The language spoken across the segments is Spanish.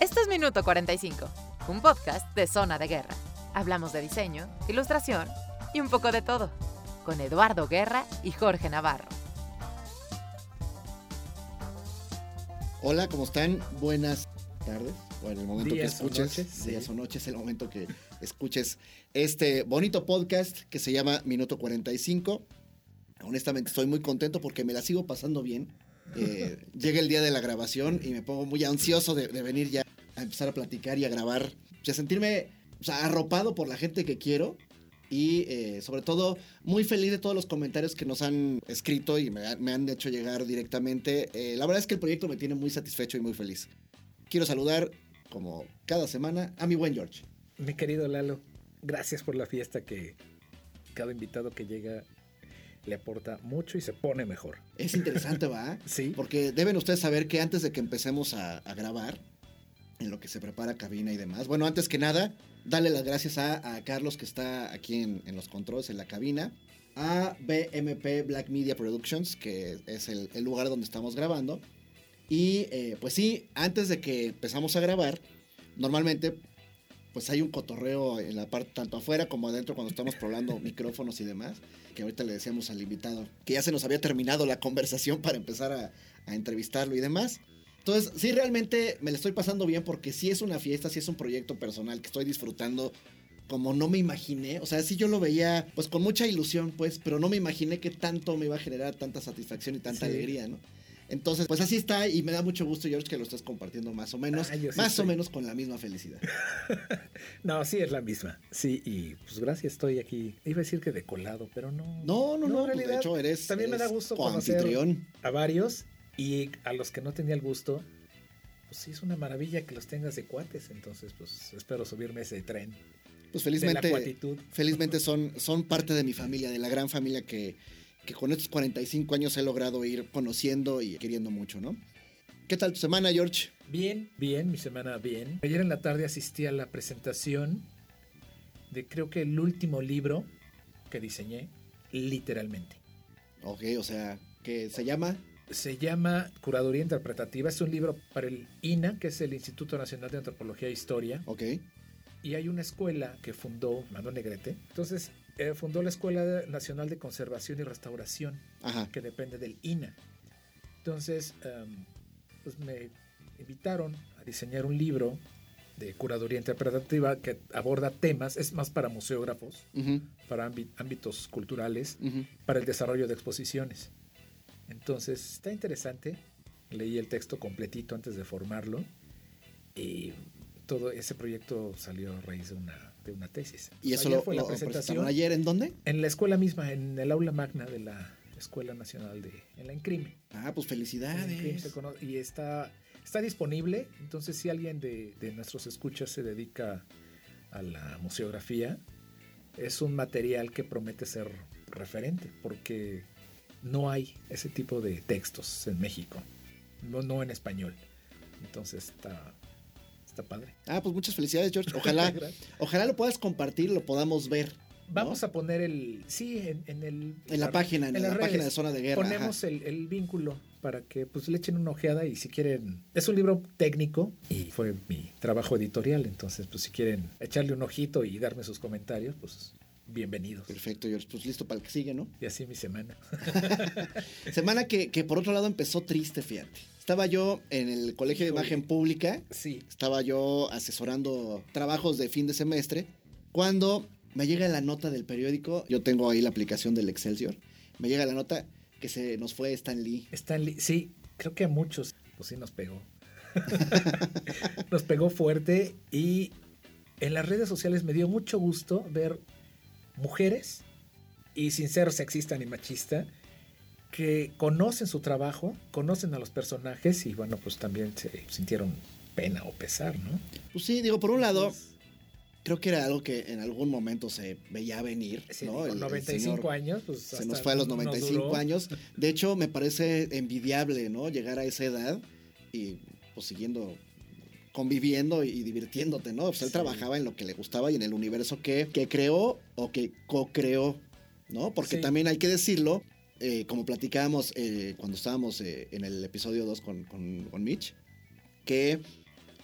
Esto es Minuto 45, un podcast de Zona de Guerra. Hablamos de diseño, ilustración y un poco de todo, con Eduardo Guerra y Jorge Navarro. Hola, ¿cómo están? Buenas tardes. O en el momento Días que o escuches, noches, días sí. o noches, el momento que escuches este bonito podcast que se llama Minuto 45. Honestamente estoy muy contento porque me la sigo pasando bien. Eh, llega el día de la grabación y me pongo muy ansioso de, de venir ya a empezar a platicar y a grabar. Y a sentirme o sea, arropado por la gente que quiero. Y eh, sobre todo muy feliz de todos los comentarios que nos han escrito y me, me han hecho llegar directamente. Eh, la verdad es que el proyecto me tiene muy satisfecho y muy feliz. Quiero saludar, como cada semana, a mi buen George. Mi querido Lalo, gracias por la fiesta que cada invitado que llega le aporta mucho y se pone mejor. Es interesante, ¿va? Sí. Porque deben ustedes saber que antes de que empecemos a, a grabar, en lo que se prepara cabina y demás, bueno, antes que nada, darle las gracias a, a Carlos que está aquí en, en los controles, en la cabina, a BMP Black Media Productions, que es el, el lugar donde estamos grabando. Y eh, pues sí, antes de que empezamos a grabar, normalmente pues hay un cotorreo en la parte tanto afuera como adentro cuando estamos probando micrófonos y demás, que ahorita le decíamos al invitado que ya se nos había terminado la conversación para empezar a, a entrevistarlo y demás. Entonces, sí, realmente me la estoy pasando bien porque sí es una fiesta, sí es un proyecto personal que estoy disfrutando como no me imaginé. O sea, sí yo lo veía pues con mucha ilusión, pues, pero no me imaginé que tanto me iba a generar tanta satisfacción y tanta Sí. alegría, ¿no? Entonces, pues así está y me da mucho gusto, George, que lo estés compartiendo más o menos, Ah, sí más o menos con la misma felicidad. No, sí es la misma. Sí, y pues gracias, estoy aquí. Iba a decir que de colado, pero no. No, no, no, en pues, de realidad, hecho eres, También me da gusto conocer a varios y a los que no tenía el gusto. Pues sí, es una maravilla que los tengas de cuates. Entonces, pues espero subirme ese tren Pues de la felizmente, felizmente son, son parte de mi familia, de la gran familia que, que con estos 45 años he logrado ir conociendo y queriendo mucho, ¿no? ¿Qué tal tu semana, George? Bien, bien, mi semana bien. Ayer en la tarde asistí a la presentación de creo que el último libro que diseñé, literalmente. Ok, o sea, que se llama... Se llama Curaduría Interpretativa, es un libro para el INA, que es el Instituto Nacional de Antropología e Historia, Ok, y hay una escuela que fundó Manuel Negrete. Entonces, eh, fundó la Escuela Nacional de Conservación y Restauración, ajá. que depende del INA. Entonces, em, pues me invitaron a diseñar un libro de curaduría interpretativa que aborda temas, es más para museógrafos, para ámbi- ámbitos culturales, para el desarrollo de exposiciones. Entonces, está interesante. Leí el texto completito antes de formarlo y todo ese proyecto salió a raíz de una, de una tesis. Y eso Ayer lo, fue lo la presentación presentaron ayer, ¿en dónde? en la escuela misma, en el aula magna de la Escuela Nacional de en la Encrime. Ah, pues felicidades. y está, está disponible. Entonces, si alguien de, de nuestros escuchas se dedica a la museografía, es un material que promete ser referente, porque no hay ese tipo de textos en México, no, no en español. Entonces está, está padre. Ah, pues muchas felicidades, George. Ojalá, ojalá lo puedas compartir, lo podamos ver. ¿no? Vamos a poner el. Sí, en, en el. En la página, en, la las página de redes. Zona de Guerra. Ponemos el, el vínculo para que pues le echen una ojeada y si quieren. Es un libro técnico y fue mi trabajo editorial. Entonces, pues si quieren echarle un ojito y darme sus comentarios, pues bienvenidos. Perfecto, George. Pues listo para el que sigue, ¿no? Y así mi semana. Semana que, que por otro lado empezó triste, fíjate. Estaba yo en el Colegio de. Imagen Pública, Sí. estaba yo asesorando trabajos de fin de semestre, cuando me llega la nota del periódico, yo tengo ahí la aplicación del Excelsior, me llega la nota que se nos fue Stan Lee. Stanley, sí, creo que a muchos, pues sí nos pegó. nos pegó fuerte y en las redes sociales me dio mucho gusto ver mujeres, y sin ser sexista ni machista, que conocen su trabajo, conocen a los personajes y bueno, pues también se sintieron pena o pesar, ¿no? Pues sí, digo, por un lado, creo que era algo que en algún momento se veía venir, Sí, ¿no? con El- el 95 señor años, pues Se nos fue a los nos 95 duró. años. De hecho, me parece envidiable, ¿no? Llegar a esa edad y pues siguiendo conviviendo y divirtiéndote, ¿no? Pues él Sí. trabajaba en lo que le gustaba y en el universo que, que creó o que co-creó, ¿no? Porque Sí. también hay que decirlo, eh, como platicábamos eh, cuando estábamos eh, en el episodio 2 con, con, con Mitch, que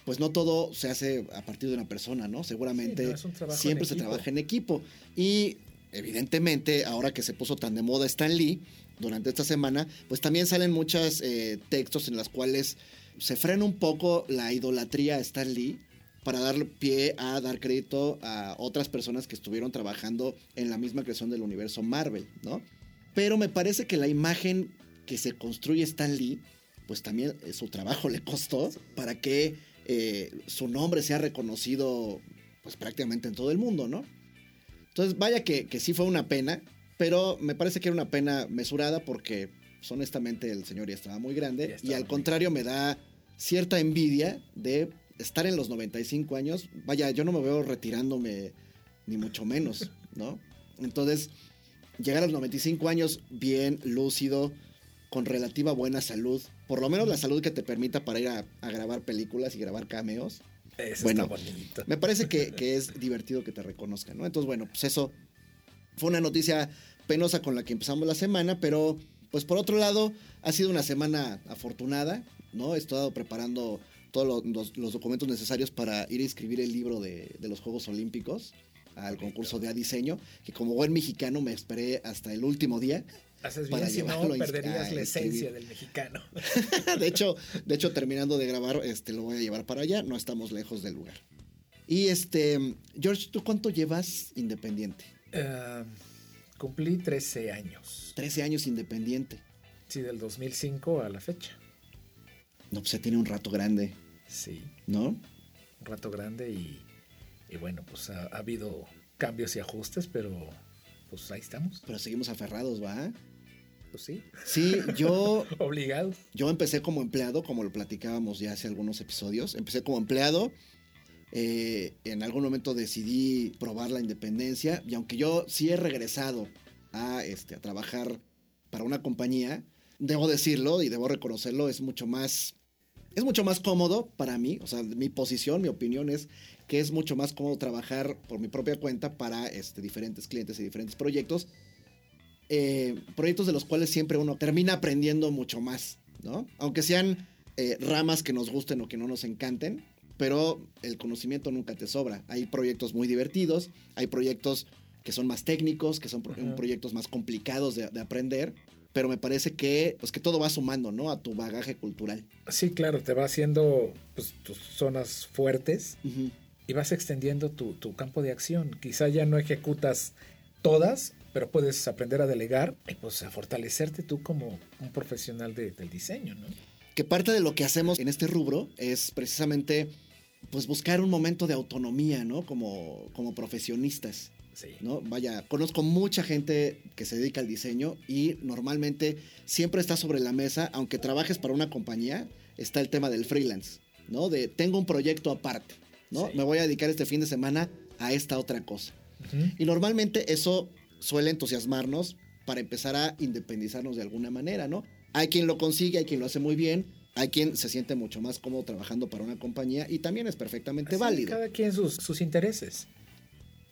pues no todo se hace a partir de una persona, ¿no? Seguramente Sí, no, siempre se trabaja en equipo. Y evidentemente, ahora que se puso tan de moda Stan Lee, durante esta semana, pues también salen muchos textos en los cuales se frena un poco la idolatría a Stan Lee para dar pie a dar crédito a otras personas que estuvieron trabajando en la misma creación del universo Marvel, ¿no? Pero me parece que la imagen que se construye Stan Lee, pues también eh, su trabajo le costó para que eh, su nombre sea reconocido pues prácticamente en todo el mundo, ¿no? Entonces vaya que, que sí fue una pena, pero me parece que era una pena mesurada porque pues, honestamente el señor ya estaba muy grande estaba y al contrario me da cierta envidia de estar en los 95 años. Vaya, yo no me veo retirándome ni mucho menos, ¿no? Entonces, llegar a los 95 años bien, lúcido, con relativa buena salud, por lo menos la salud que te permita para ir a, a grabar películas y grabar cameos, Eso Bueno, me parece que, que es divertido que te reconozcan, ¿no? Entonces, bueno, pues eso fue una noticia penosa con la que empezamos la semana, pero pues por otro lado, ha sido una semana afortunada, ¿no? He estado preparando todos lo- los, los documentos necesarios para ir a inscribir el libro de, de los Juegos Olímpicos al concurso de A Diseño, que como buen mexicano me esperé hasta el último día. Haces para bien, si no, perderías la esencia del mexicano. de hecho, de hecho, terminando de grabar, este, lo voy a llevar para allá. No estamos lejos del lugar. Y este, George, ¿tú cuánto llevas independiente? Ah, cumplí 13 años. 13 años independiente. Sí, del 2005 a la fecha. No, pues se tiene un rato grande, Sí, ¿no? un rato grande y, y bueno, pues ha, ha habido cambios y ajustes, pero pues ahí estamos. Pero seguimos aferrados, ¿va? Pues sí, Sí, yo, obligados. yo empecé como empleado, como lo platicábamos ya hace algunos episodios. Empecé como empleado. eh, en algún momento decidí probar la independencia. Y aunque yo sí he regresado a, este, a trabajar para una compañía, debo decirlo y debo reconocerlo, es mucho más. Es mucho más cómodo para mí, o sea, mi posición, mi opinión es que es mucho más cómodo trabajar por mi propia cuenta para este, diferentes clientes y diferentes proyectos. Eh, proyectos de los cuales siempre uno termina aprendiendo mucho más, ¿no? Aunque sean eh, ramas que nos gusten o que no nos encanten, pero el conocimiento nunca te sobra. Hay proyectos muy divertidos, hay proyectos que son más técnicos, que son pro- proyectos más complicados de, de aprender, pero me parece que, pues, que todo va sumando, ¿no? A tu bagaje cultural. Sí, claro, te va haciendo pues, tus zonas fuertes y vas extendiendo tu, tu campo de acción. Quizá ya no ejecutas todas, pero puedes aprender a delegar y pues a fortalecerte tú como un profesional de- del diseño, ¿no? que parte de lo que hacemos en este rubro es precisamente pues buscar un momento de autonomía, ¿no? Como, como profesionistas, Sí. ¿no? Vaya, conozco mucha gente que se dedica al diseño y normalmente siempre está sobre la mesa, aunque trabajes para una compañía, está el tema del freelance, ¿no? De tengo un proyecto aparte, ¿no? Sí. Me voy a dedicar este fin de semana a esta otra cosa. Y normalmente eso suele entusiasmarnos para empezar a independizarnos de alguna manera, ¿no? Hay quien lo consigue, hay quien lo hace muy bien, hay quien se siente mucho más cómodo trabajando para una compañía y también es perfectamente Así, válido. Cada quien sus, sus intereses.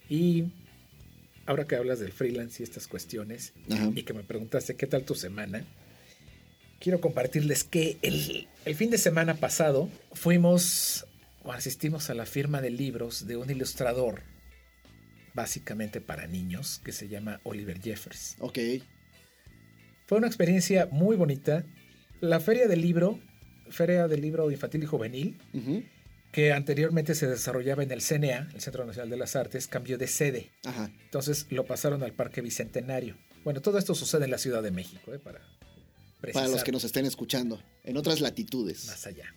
Y ahora que hablas del freelance y estas cuestiones, Ajá. y que me preguntaste qué tal tu semana, quiero compartirles que el, el fin de semana pasado fuimos o asistimos a la firma de libros de un ilustrador, básicamente para niños, que se llama Oliver Jeffers. Ok, Fue una experiencia muy bonita. La feria del libro, Feria del Libro Infantil y Juvenil, ujú, que anteriormente se desarrollaba en el CNA, el Centro Nacional de las Artes, cambió de sede. ajá, Entonces lo pasaron al Parque Bicentenario. Bueno, todo esto sucede en la Ciudad de México, ¿eh? para para precisar los que nos estén escuchando, en otras latitudes. más allá.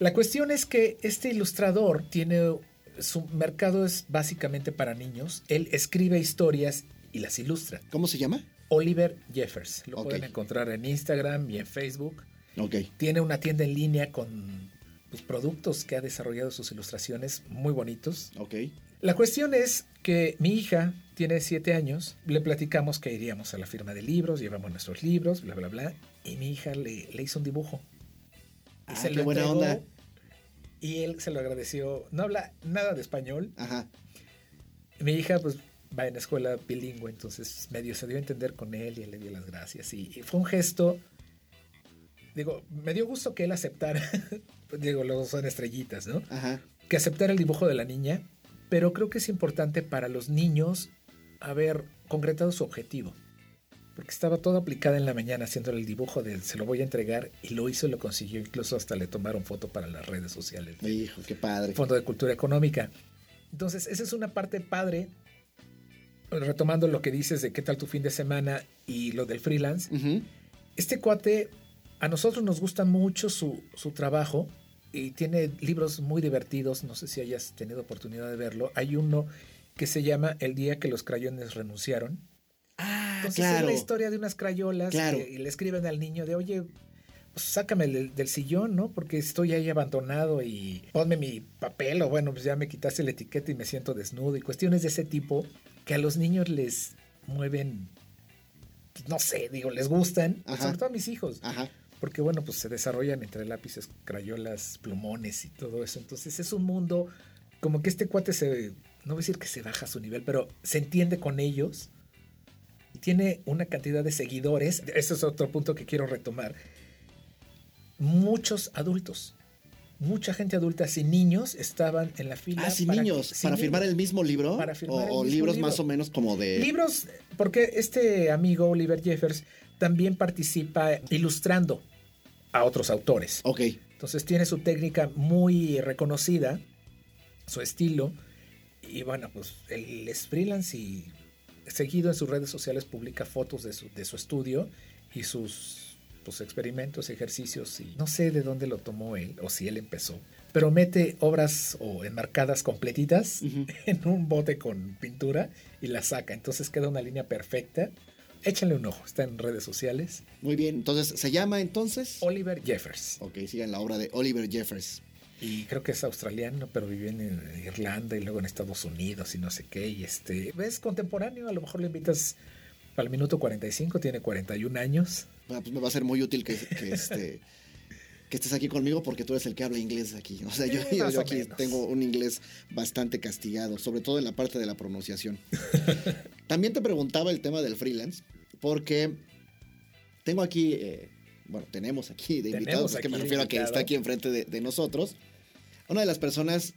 La cuestión es que este ilustrador tiene su mercado es básicamente para niños. Él escribe historias y las ilustra. ¿Cómo se llama? Oliver Jeffers. Lo pueden encontrar en Instagram y en Facebook. Ok, Tiene una tienda en línea con pues, productos que ha desarrollado sus ilustraciones muy bonitos. ok, La cuestión es que mi hija tiene siete años, le platicamos que iríamos a la firma de libros, llevamos nuestros libros, bla, bla, bla, y mi hija le, le hizo un dibujo. Y Ah, se qué lo buena entregó, onda. Y él se lo agradeció. No habla nada de español. ajá, Mi hija, pues, va en escuela bilingüe, entonces medio se dio a entender con él y él le dio las gracias. Y, y fue un gesto digo, me dio gusto que él aceptara, digo, luego son estrellitas, ¿no? Ajá. Que aceptara el dibujo de la niña, pero creo que es importante para los niños haber concretado su objetivo. Porque estaba todo aplicada en la mañana haciéndole el dibujo de se lo voy a entregar y lo hizo y lo consiguió. Incluso hasta le tomaron foto para las redes sociales. Hijo, qué padre. Fondo de Cultura Económica. Entonces, esa es una parte padre. Retomando lo que dices de qué tal tu fin de semana y lo del freelance. Este cuate, a nosotros nos gusta mucho su, su trabajo y tiene libros muy divertidos. No sé si hayas tenido oportunidad de verlo. Hay uno que se llama El día que los crayones renunciaron. Ah, Entonces claro. es la historia de unas crayolas Claro. que le escriben al niño de, oye, pues sácame del, del sillón, ¿no? Porque estoy ahí abandonado y ponme mi papel o bueno, pues ya me quitaste la etiqueta y me siento desnudo y cuestiones de ese tipo que a los niños les mueven, no sé, digo, les gustan, Ajá. sobre todo a mis hijos. Ajá. Porque bueno, pues se desarrollan entre lápices, crayolas, plumones y todo eso. Entonces es un mundo como que este cuate se, no voy a decir que se baja a su nivel, pero se entiende con ellos. Y tiene una cantidad de seguidores. Ese es otro punto que quiero retomar. Muchos adultos, mucha gente adulta sin niños estaban en la fila. Ah, sin para- niños. sin ¿Para firmar niños. el mismo libro? Para firmar o, o mismo libros libro. más o menos como de. Libros, porque este amigo Oliver Jeffers también participa ilustrando a otros autores. Ok. Entonces tiene su técnica muy reconocida, su estilo. Y bueno, pues él es freelance y seguido en sus redes sociales publica fotos de su, de su estudio y sus pues, experimentos, ejercicios. Y no sé de dónde lo tomó él o si él empezó. Pero mete obras o enmarcadas completitas Ujú. en un bote con pintura y la saca. Entonces queda una línea perfecta. Échenle un ojo, está en redes sociales. Muy bien. Entonces, ¿se llama entonces? Oliver Jeffers. Ok, sigan la obra de Oliver Jeffers. Y creo que es australiano, pero vive en Irlanda y luego en Estados Unidos y no sé qué. Y este, es contemporáneo, a lo mejor le invitas al minuto 45, tiene 41 años. Bueno, pues me va a ser muy útil que, que, este, que estés aquí conmigo porque tú eres el que habla inglés aquí. O sea, yo, aquí menos. tengo un inglés bastante castigado, sobre todo en la parte de la pronunciación. También te preguntaba el tema del freelance, porque tengo aquí, eh, bueno, tenemos aquí de invitados, es que me refiero a que está aquí enfrente de, de nosotros, una de las personas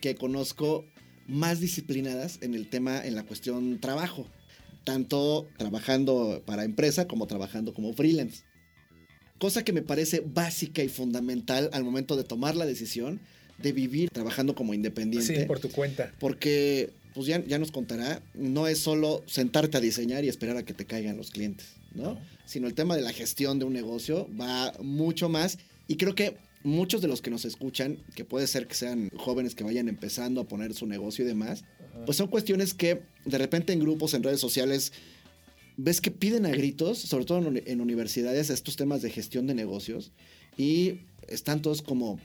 que conozco más disciplinadas en el tema, en la cuestión trabajo, tanto trabajando para empresa como trabajando como freelance. Cosa que me parece básica y fundamental al momento de tomar la decisión de vivir trabajando como independiente. Sí, por tu cuenta. Porque, pues ya, ya nos contará, no es solo sentarte a diseñar y esperar a que te caigan los clientes, ¿no? No. Sino el tema de la gestión de un negocio va mucho más. Y creo que muchos de los que nos escuchan, que puede ser que sean jóvenes que vayan empezando a poner su negocio y demás, pues son cuestiones que de repente en grupos, en redes sociales, ves que piden a gritos, sobre todo en, en universidades, estos temas de gestión de negocios y están todos como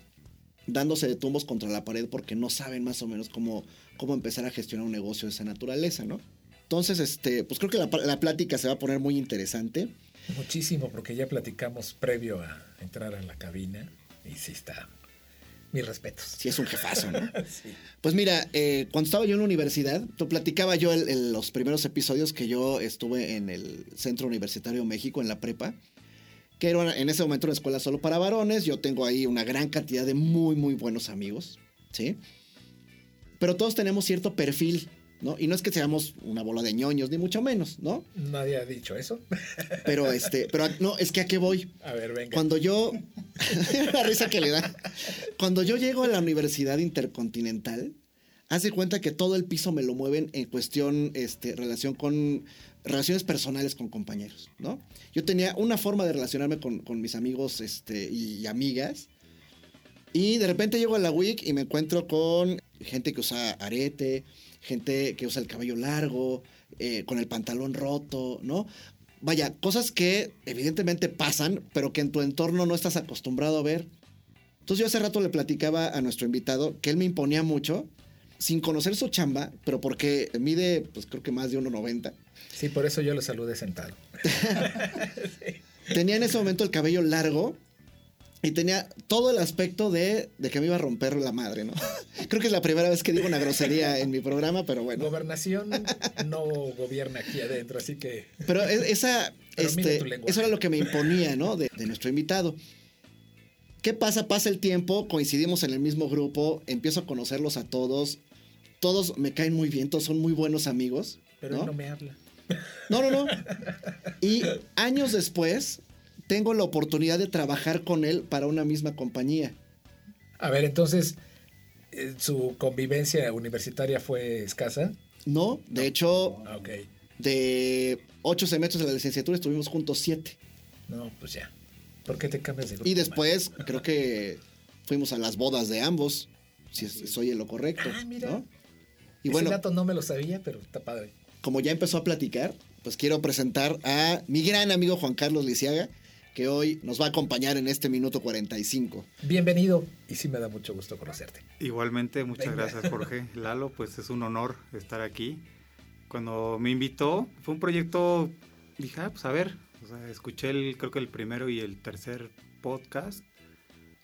dándose de tumbos contra la pared porque no saben más o menos cómo, cómo empezar a gestionar un negocio de esa naturaleza, ¿no? Entonces, este, pues creo que la, la plática se va a poner muy interesante. Muchísimo, porque ya platicamos previo a entrar a la cabina. Y sí está. Mis respetos. Si es un jefazo, ¿no? Sí. Pues mira, eh, cuando estaba yo en la universidad, te platicaba yo el- los primeros episodios que yo estuve en el Centro Universitario México, en la prepa, que era en ese momento una escuela solo para varones. Yo tengo ahí una gran cantidad de muy, muy buenos amigos, ¿sí? Pero todos tenemos cierto perfil, ¿no? Y no es que seamos una bola de ñoños, ni mucho menos, ¿no? Nadie ha dicho eso. Pero este, pero no, es que a qué voy. A ver, venga. Cuando yo. la risa que le da. Cuando yo llego a la Universidad Intercontinental, haz de cuenta que todo el piso me lo mueven en cuestión, este, relación con. relaciones personales con compañeros, ¿no? Yo tenía una forma de relacionarme con, con mis amigos este, y, amigas. Y de repente llego a la WIC y me encuentro con gente que usa arete, gente que usa el cabello largo, eh, con el pantalón roto, ¿no? Vaya, cosas que evidentemente pasan, pero que en tu entorno no estás acostumbrado a ver. Entonces yo hace rato le platicaba a nuestro invitado que él me imponía mucho, sin conocer su chamba, pero porque mide, pues creo que más de 1,90. Sí, por eso yo lo saludé sentado. Tenía en ese momento el cabello largo Y tenía todo el aspecto de, de, que me iba a romper la madre, ¿no? Creo que es la primera vez que digo una grosería en mi programa, pero bueno. Gobernación no gobierna aquí adentro, así que. Pero e, esa, pero este, eso era lo que me imponía, ¿no? De, de nuestro invitado. ¿Qué pasa? Pasa el tiempo, coincidimos en el mismo grupo, empiezo a conocerlos a todos. Todos me caen muy bien, todos son muy buenos amigos. Pero ¿no? no me habla. No, no, no. Y años después, tengo la oportunidad de trabajar con él para una misma compañía. A ver, entonces, eh, ¿su convivencia universitaria fue escasa? No, de hecho, Ah, de ocho semestres de la licenciatura estuvimos juntos siete. No, pues ya. ¿Por qué te cambias de grupo? Y después creo que fuimos a las bodas de ambos, si soy en lo correcto. Ah, mira. ¿no? Y Ese bueno, dato no me lo sabía, pero está padre. como ya empezó a platicar, pues quiero presentar a mi gran amigo Juan Carlos Lisiaga, que hoy nos va a acompañar en este minuto 45. Bienvenido y sí me da mucho gusto conocerte. Igualmente, muchas Venga. gracias Jorge. Lalo, pues es un honor estar aquí. Cuando me invitó, fue un proyecto, dije, ah, pues a ver, o sea, escuché el, creo que el primero y el tercer podcast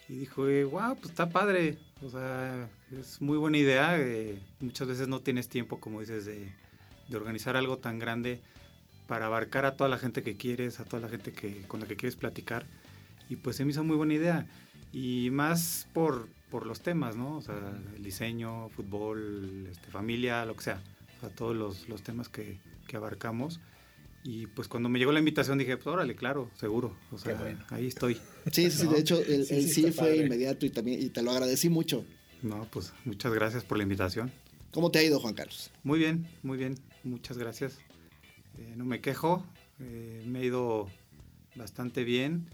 y dije, wow, pues está padre, o sea, es muy buena idea. eh, muchas veces no tienes tiempo, como dices, de, de organizar algo tan grande para abarcar a toda la gente que quieres, a toda la gente que, con la que quieres platicar. Y pues se me hizo muy buena idea. Y más por, por los temas, ¿no? O sea, el diseño, fútbol, este, familia, lo que sea. O sea, todos los, los temas que, que abarcamos. Y pues cuando me llegó la invitación dije, pues órale, claro, seguro. O sea, bueno. ahí estoy. Sí, sí, sí, de hecho el Sí, el sí, sí, fue padre. inmediato y también y te lo agradecí mucho. No, pues muchas gracias por la invitación. ¿Cómo te ha ido, Juan Carlos? Muy bien, muy bien. Muchas gracias. Eh, no me quejo. eh, me ha ido bastante bien.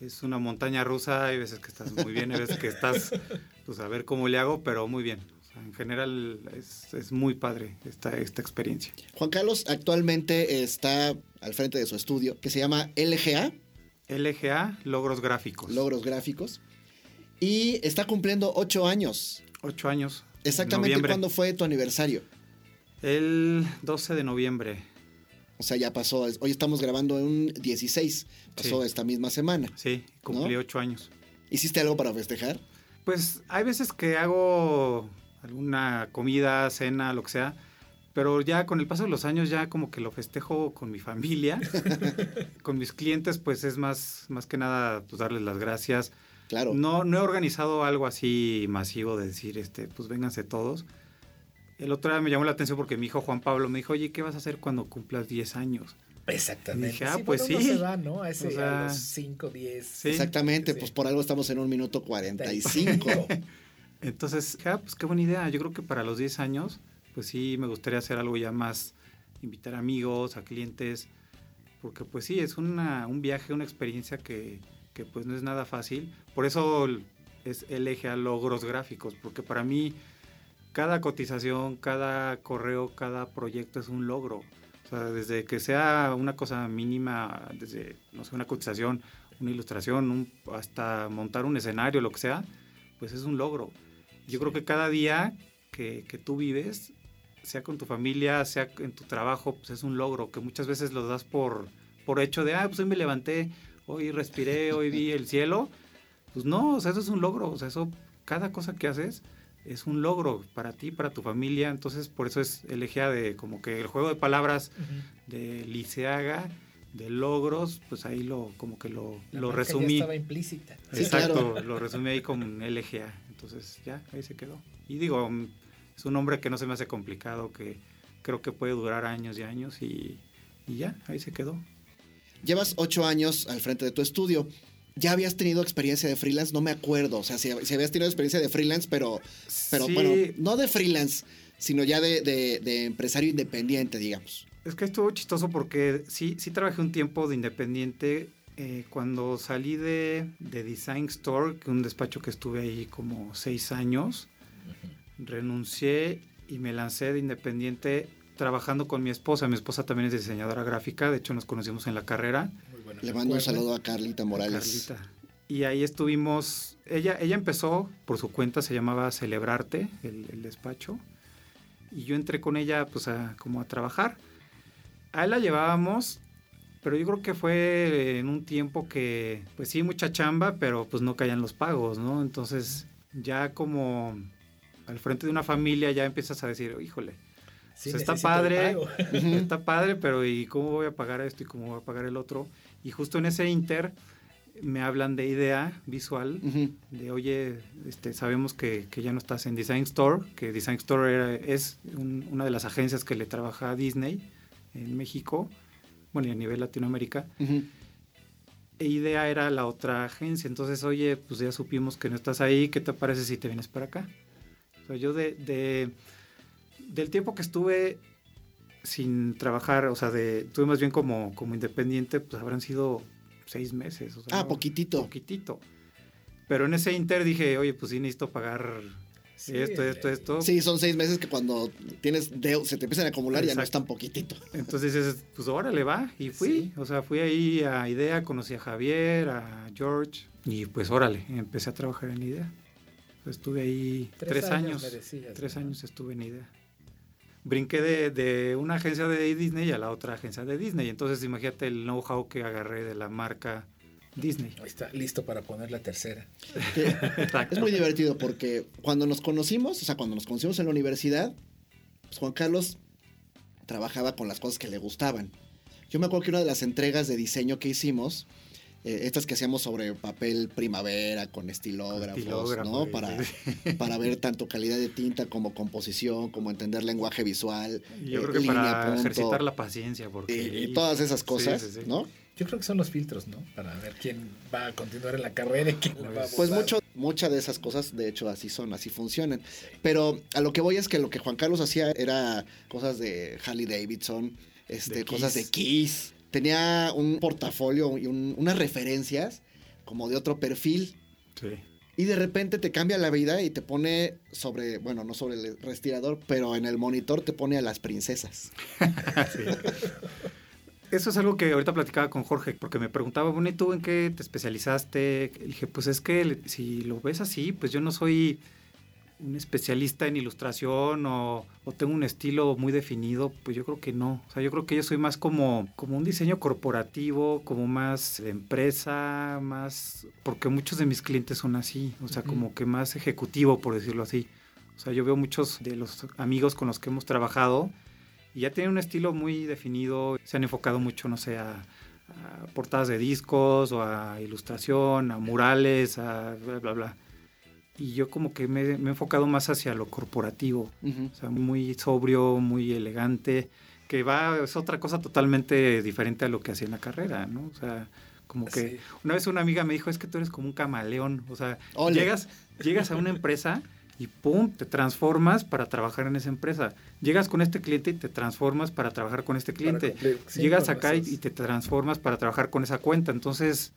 Es una montaña rusa. Hay veces que estás muy bien, hay veces que estás, pues a ver cómo le hago, pero muy bien. O sea, en general es, es muy padre esta, esta experiencia. Juan Carlos actualmente está al frente de su estudio que se llama LGA, LGA, logros gráficos. Logros Gráficos, y está cumpliendo ocho años. Ocho años. Exactamente noviembre. cuándo fue tu aniversario. El 12 de noviembre. O sea, ya pasó, hoy estamos grabando en un 16, pasó Sí. esta misma semana. Sí, cumplí ¿No? ocho años. ¿Hiciste algo para festejar? Pues hay veces que hago alguna comida, cena, lo que sea, pero ya con el paso de los años ya como que lo festejo con mi familia, con mis clientes, pues es más, más que nada pues darles las gracias. Claro. No, no he organizado algo así masivo de decir, este, pues vénganse todos. El otro día me llamó la atención porque mi hijo Juan Pablo me dijo, oye, ¿qué vas a hacer cuando cumplas 10 años? Exactamente. Dije, ah, Sí, pues bueno, uno sí. se va, ¿no? A, ese, O sea, a los 5, 10. sí. Exactamente, Sí. pues por algo estamos en un minuto 45. Entonces, dije, ah, pues qué buena idea. Yo creo que para los 10 años, pues sí, me gustaría hacer algo ya más, invitar amigos, a clientes, porque pues sí, es una, un viaje, una experiencia que, que pues no es nada fácil. Por eso es el eje a logros gráficos, porque para mí cada cotización, cada correo, cada proyecto es un logro. O sea, desde que sea una cosa mínima, desde, no sé, una cotización, una ilustración, un- hasta montar un escenario, lo que sea, pues es un logro. Yo creo que cada día que, que tú vives, sea con tu familia, sea en tu trabajo, pues es un logro que muchas veces lo das por, por hecho de, ah, pues hoy me levanté, hoy respiré, hoy vi el cielo. Pues no, o sea, eso es un logro. O sea, eso, cada cosa que haces es un logro para ti, para tu familia. Entonces, por eso es el eje de como que el juego de palabras Ujú. de Liceaga, de logros, pues ahí lo, como que lo, La lo marca ya resumí. estaba implícita. Sí, Exacto, claro. lo resumí ahí con LGA. Entonces ya, ahí se quedó. Y digo, mm, es un nombre que no se me hace complicado, que creo que puede durar años y años y, y ya, ahí se quedó. Llevas ocho años al frente de tu estudio. ¿Ya habías tenido experiencia de freelance? No me acuerdo. O sea, si, si habías tenido experiencia de freelance, pero, pero Sí, bueno, no de freelance, sino ya de, de- de empresario independiente, digamos. Es que estuvo chistoso porque sí, sí trabajé un tiempo de independiente. eh, cuando salí de, de Design Store, que un despacho que estuve ahí como seis años, renuncié y me lancé de independiente trabajando con mi esposa. Mi esposa también es diseñadora gráfica, de hecho nos conocimos en la carrera. Muy buena Le mando un saludo a Carlita Morales. Carlita. Y ahí estuvimos, ella, ella empezó por su cuenta, se llamaba Celebrarte, el, el despacho, y yo entré con ella pues a, como a trabajar. A él la llevábamos, Pero yo creo que fue en un tiempo que, pues sí, mucha chamba, pero pues no caían los pagos, ¿no? Entonces, ya como al frente de una familia ya empiezas a decir, híjole, Sí, pues está necesito el padre, está padre, pero ¿y cómo voy a pagar esto y cómo voy a pagar el otro? Y justo en ese inter me hablan de idea visual, Ujú. de oye, este, sabemos que, que ya no estás en Design Store, que Design Store era- es un- una de las agencias que le trabaja a Disney en México, bueno, y a nivel Latinoamérica. Ujú. E idea era la otra agencia, entonces, oye, pues ya supimos que no estás ahí, ¿qué te parece si te vienes para acá? O sea, yo de, de- del tiempo que estuve sin trabajar, o sea, de, estuve más bien como, como independiente, pues habrán sido seis meses. o sea, Ah, no- poquitito. Poquitito. Pero en ese inter dije, oye, pues sí necesito pagar Sí, esto, esto, esto. Sí, son seis meses que cuando tienes deu- se te empiezan a acumular ya no es Exacto. tan poquito. Entonces dices, pues órale, va. Y fui. Sí. O sea, fui ahí a Idea, conocí a Javier, a George. Y pues órale, empecé a trabajar en Idea. Estuve ahí Tres tres, años, tres ¿no? años estuve en Idea. Brinqué de, de una agencia de Disney a la otra agencia de Disney. Entonces imagínate el know-how que agarré de la marca Disney. Ahí está listo para poner la tercera. Es muy divertido porque cuando nos conocimos, o sea, cuando nos conocimos en la universidad, pues Juan Carlos trabajaba con las cosas que le gustaban. Yo me acuerdo que una de las entregas de diseño que hicimos, eh, estas que hacíamos sobre papel primavera con estilógrafos, Estilógrafo, ¿no? Para, para ver tanto calidad de tinta como composición, como entender lenguaje visual, Y Yo eh, creo que línea, para punto, ejercitar la paciencia. Porque, y, y todas esas cosas, Sí, sí, sí. ¿no? Yo creo que son los filtros, ¿no? Para ver quién va a continuar en la carrera y quién la va a Pues mucho, muchas de esas cosas, de hecho, así son, así funcionan. Pero a lo que voy es que lo que Juan Carlos hacía era cosas de Harley Davidson, este, De cosas de Kiss. Tenía un portafolio y un- unas referencias como de otro perfil. Sí. Y de repente te cambia la vida y te pone sobre, bueno, no sobre el respirador, pero en el monitor te pone a las princesas. Sí. Eso es algo que ahorita platicaba con Jorge, porque me preguntaba, bueno, ¿y tú en qué te especializaste? Le dije, pues es que si lo ves así, pues yo no soy un especialista en ilustración o, o tengo un estilo muy definido, pues yo creo que no. O sea, yo creo que yo soy más como, como un diseño corporativo, como más de empresa, más... Porque muchos de mis clientes son así, o sea, como que más ejecutivo, por decirlo así. O sea, yo veo muchos de los amigos con los que hemos trabajado y ya tienen un estilo muy definido, se han enfocado mucho, no sé, a, a portadas de discos o a ilustración, a murales, a bla, bla, bla. Y yo como que me, me he enfocado más hacia lo corporativo, o sea, muy sobrio, muy elegante, que va, es otra cosa totalmente diferente a lo que hacía en la carrera, ¿no? O sea, como que Sí. una vez una amiga me dijo, es que tú eres como un camaleón, o sea, Ole. llegas, llegas a una empresa y pum, te transformas para trabajar en esa empresa. Llegas con este cliente y te transformas para trabajar con este cliente. Llegas acá y te transformas para trabajar con esa cuenta. Entonces,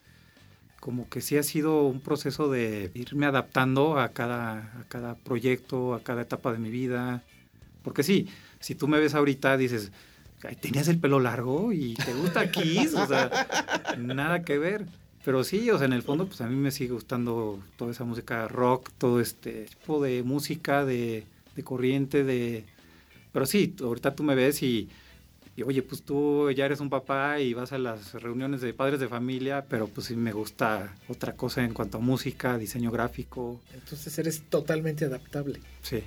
como que sí ha sido un proceso de irme adaptando a cada, a cada proyecto, a cada etapa de mi vida. Porque sí, si tú me ves ahorita, dices, "Ay, tenías el pelo largo y te gusta Kiss, o sea, nada que ver. Pero sí, o sea, en el fondo, pues a mí me sigue gustando toda esa música rock, todo este tipo de música, de, de corriente, de... Pero sí, ahorita tú me ves y, y, oye, pues tú ya eres un papá y vas a las reuniones de padres de familia, pero pues sí me gusta otra cosa en cuanto a música, diseño gráfico, Entonces eres totalmente adaptable. sí.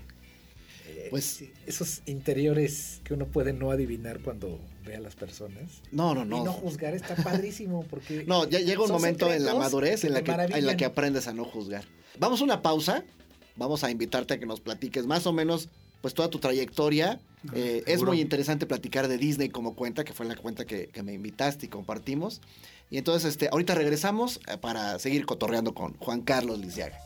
Eh, Pues- esos interiores que uno puede no adivinar cuando ve a las personas. No, no, Y no no. juzgar está padrísimo porque... No, ya llega un momento en la madurez en la que, en la que aprendes a no juzgar. Vamos a una pausa. Vamos a invitarte a que nos platiques más o menos pues toda tu trayectoria. Eh, es muy interesante platicar de Disney como cuenta, que fue la cuenta que, que me invitaste y compartimos. Y entonces, este, ahorita regresamos eh, para seguir cotorreando con Juan Carlos Lisiaga.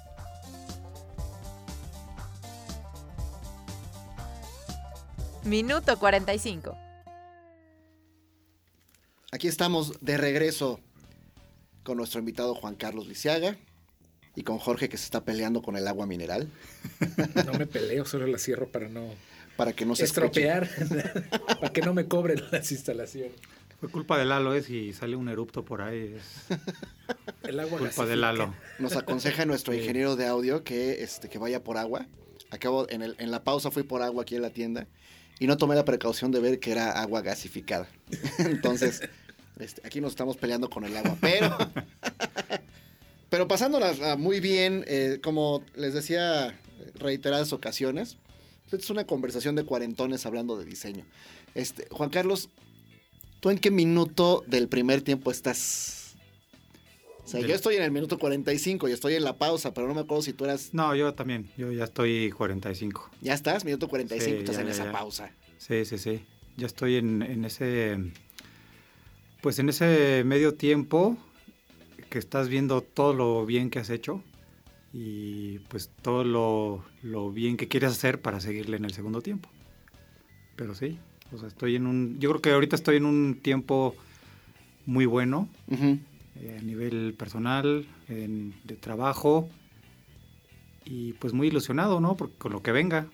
Minuto 45. Aquí estamos de regreso con nuestro invitado Juan Carlos Lisiaga y con Jorge que se está peleando con el agua mineral No me peleo, solo la cierro para no para que no se estropear, para que no me cobren las instalaciones. Fue culpa de Lalo, ¿eh? Si sale un erupto por ahí, es El agua culpa de. Lalo. Nos aconseja nuestro ingeniero de audio que, este, que vaya por agua. Acabo, en, el- en la pausa fui por agua aquí en la tienda y no tomé la precaución de ver que era agua gasificada. Entonces, Este, aquí nos estamos peleando con el agua, pero... pero pasándola muy bien, eh, como les decía reiteradas ocasiones, es una conversación de cuarentones hablando de diseño. Este, Juan Carlos, ¿tú en qué minuto del primer tiempo estás? O sea, yo estoy en el minuto 45 y estoy en la pausa, pero no me acuerdo si tú eras... No, yo también, yo ya estoy 45. ¿Ya estás? Minuto 45, estás en esa pausa. Sí, sí, sí. Ya estoy en, en ese... Pues en ese medio tiempo que estás viendo todo lo bien que has hecho y pues todo lo, lo, bien que quieres hacer para seguirle en el segundo tiempo. Pero sí, o sea, estoy en un, yo creo que ahorita estoy en un tiempo muy bueno eh, a nivel personal, de trabajo y pues muy ilusionado, ¿no? Porque, con lo que venga,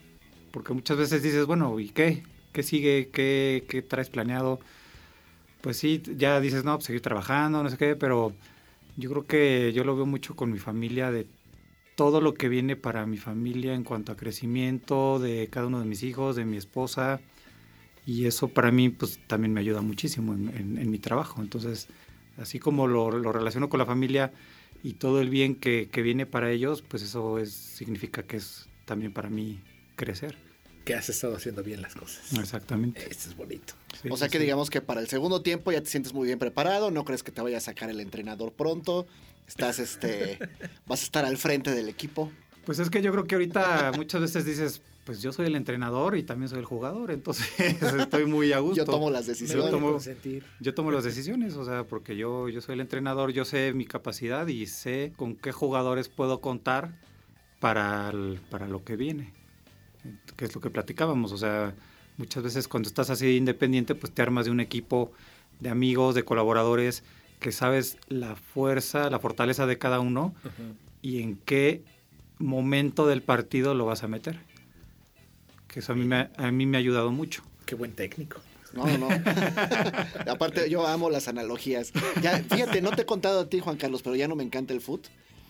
porque muchas veces dices, bueno, ¿y qué? ¿Qué sigue? ¿Qué, qué traes planeado? Pues sí, ya dices, no, pues seguir trabajando, no sé qué, pero yo creo que yo lo veo mucho con mi familia de todo lo que viene para mi familia en cuanto a crecimiento de cada uno de mis hijos, de mi esposa. Y eso para mí pues también me ayuda muchísimo en, mi trabajo. Entonces, así como lo, relaciono con la familia y todo el bien que, viene para ellos, pues eso es, significa que es también para mí crecer. Que has estado haciendo bien las cosas. Exactamente. Esto es bonito. o sea que digamos que para el segundo tiempo ya te sientes muy bien preparado, no crees que te vaya a sacar el entrenador pronto, Estás, este, vas a estar al frente del equipo. Pues es que yo creo que ahorita muchas veces dices, pues yo soy el entrenador y también soy el jugador, entonces estoy muy a gusto. Yo tomo las decisiones. Yo tomo, las decisiones, o sea, porque yo, yo soy el entrenador, yo sé mi capacidad y sé con qué jugadores puedo contar para, para lo que viene, que es lo que platicábamos, o sea, muchas veces cuando estás así independiente, pues te armas de un equipo de amigos, de colaboradores, que sabes la fuerza, la fortaleza de cada uno y en qué momento del partido lo vas a meter. Que eso a mí me, a mí me ha ayudado mucho. Qué buen técnico. No, no. Aparte, yo amo las analogías. Ya, fíjate, no te he contado a ti, Juan Carlos, pero ya no me encanta el foot.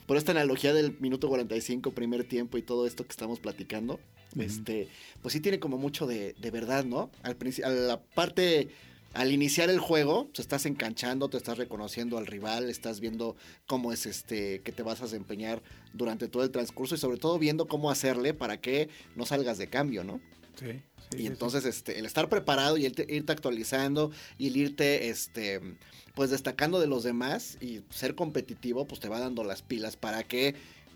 Por esta analogía del minuto 45, primer tiempo y todo esto que estamos platicando, este, pues sí tiene como mucho de, de verdad, ¿no? Al a la parte al iniciar el juego, te estás enganchando, te estás reconociendo al rival, estás viendo cómo es este que te vas a desempeñar durante todo el transcurso y sobre todo viendo cómo hacerle para que no salgas de cambio, ¿no? Sí. y entonces este el estar preparado y el irte actualizando y el irte este pues destacando de los demás y ser competitivo, pues te va dando las pilas para que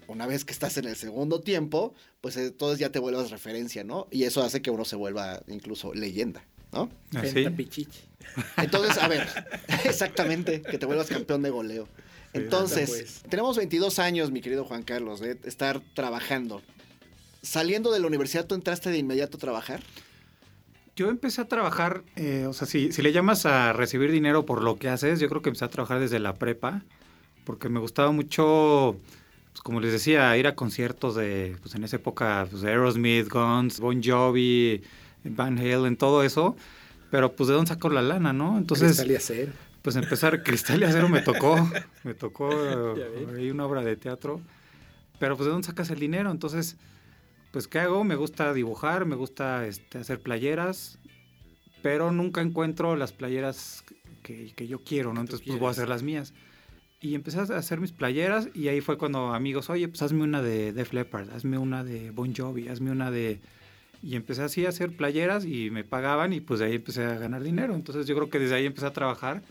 una vez que estás en el segundo tiempo, pues entonces ya te vuelvas referencia, ¿no? Y eso hace que uno se vuelva incluso leyenda. ¿no? Así. Ah, Entonces, a ver, exactamente, que te vuelvas campeón de goleo. Entonces, pues. tenemos 22 años, mi querido Juan Carlos, de estar trabajando. Saliendo de la universidad, ¿tú entraste de inmediato a trabajar? Yo empecé a trabajar, eh, o sea, si, si, le llamas a recibir dinero por lo que haces, yo creo que empecé a trabajar desde la prepa, porque me gustaba mucho, como les decía, ir a conciertos de, pues en esa época, pues, Aerosmith, Guns, Bon Jovi, Van Halen, todo eso. Pero pues de dónde sacó la lana, ¿no? Entonces... Cristal y acero. Pues empezar Cristal y acero me tocó. me tocó ahí una obra de teatro. Pero pues de dónde sacas el dinero. Entonces, pues ¿qué hago? Me gusta dibujar, me gusta este, hacer playeras. Pero nunca encuentro las playeras que, yo quiero, ¿no? Entonces pues voy a hacer las mías. Y empecé a hacer mis playeras y ahí fue cuando amigos, oye, pues hazme una de Def Leppard, hazme una de Bon Jovi, hazme una de y empecé así a hacer playeras y me pagaban y pues de ahí empecé a ganar dinero. Entonces yo creo que desde ahí empecé a trabajar.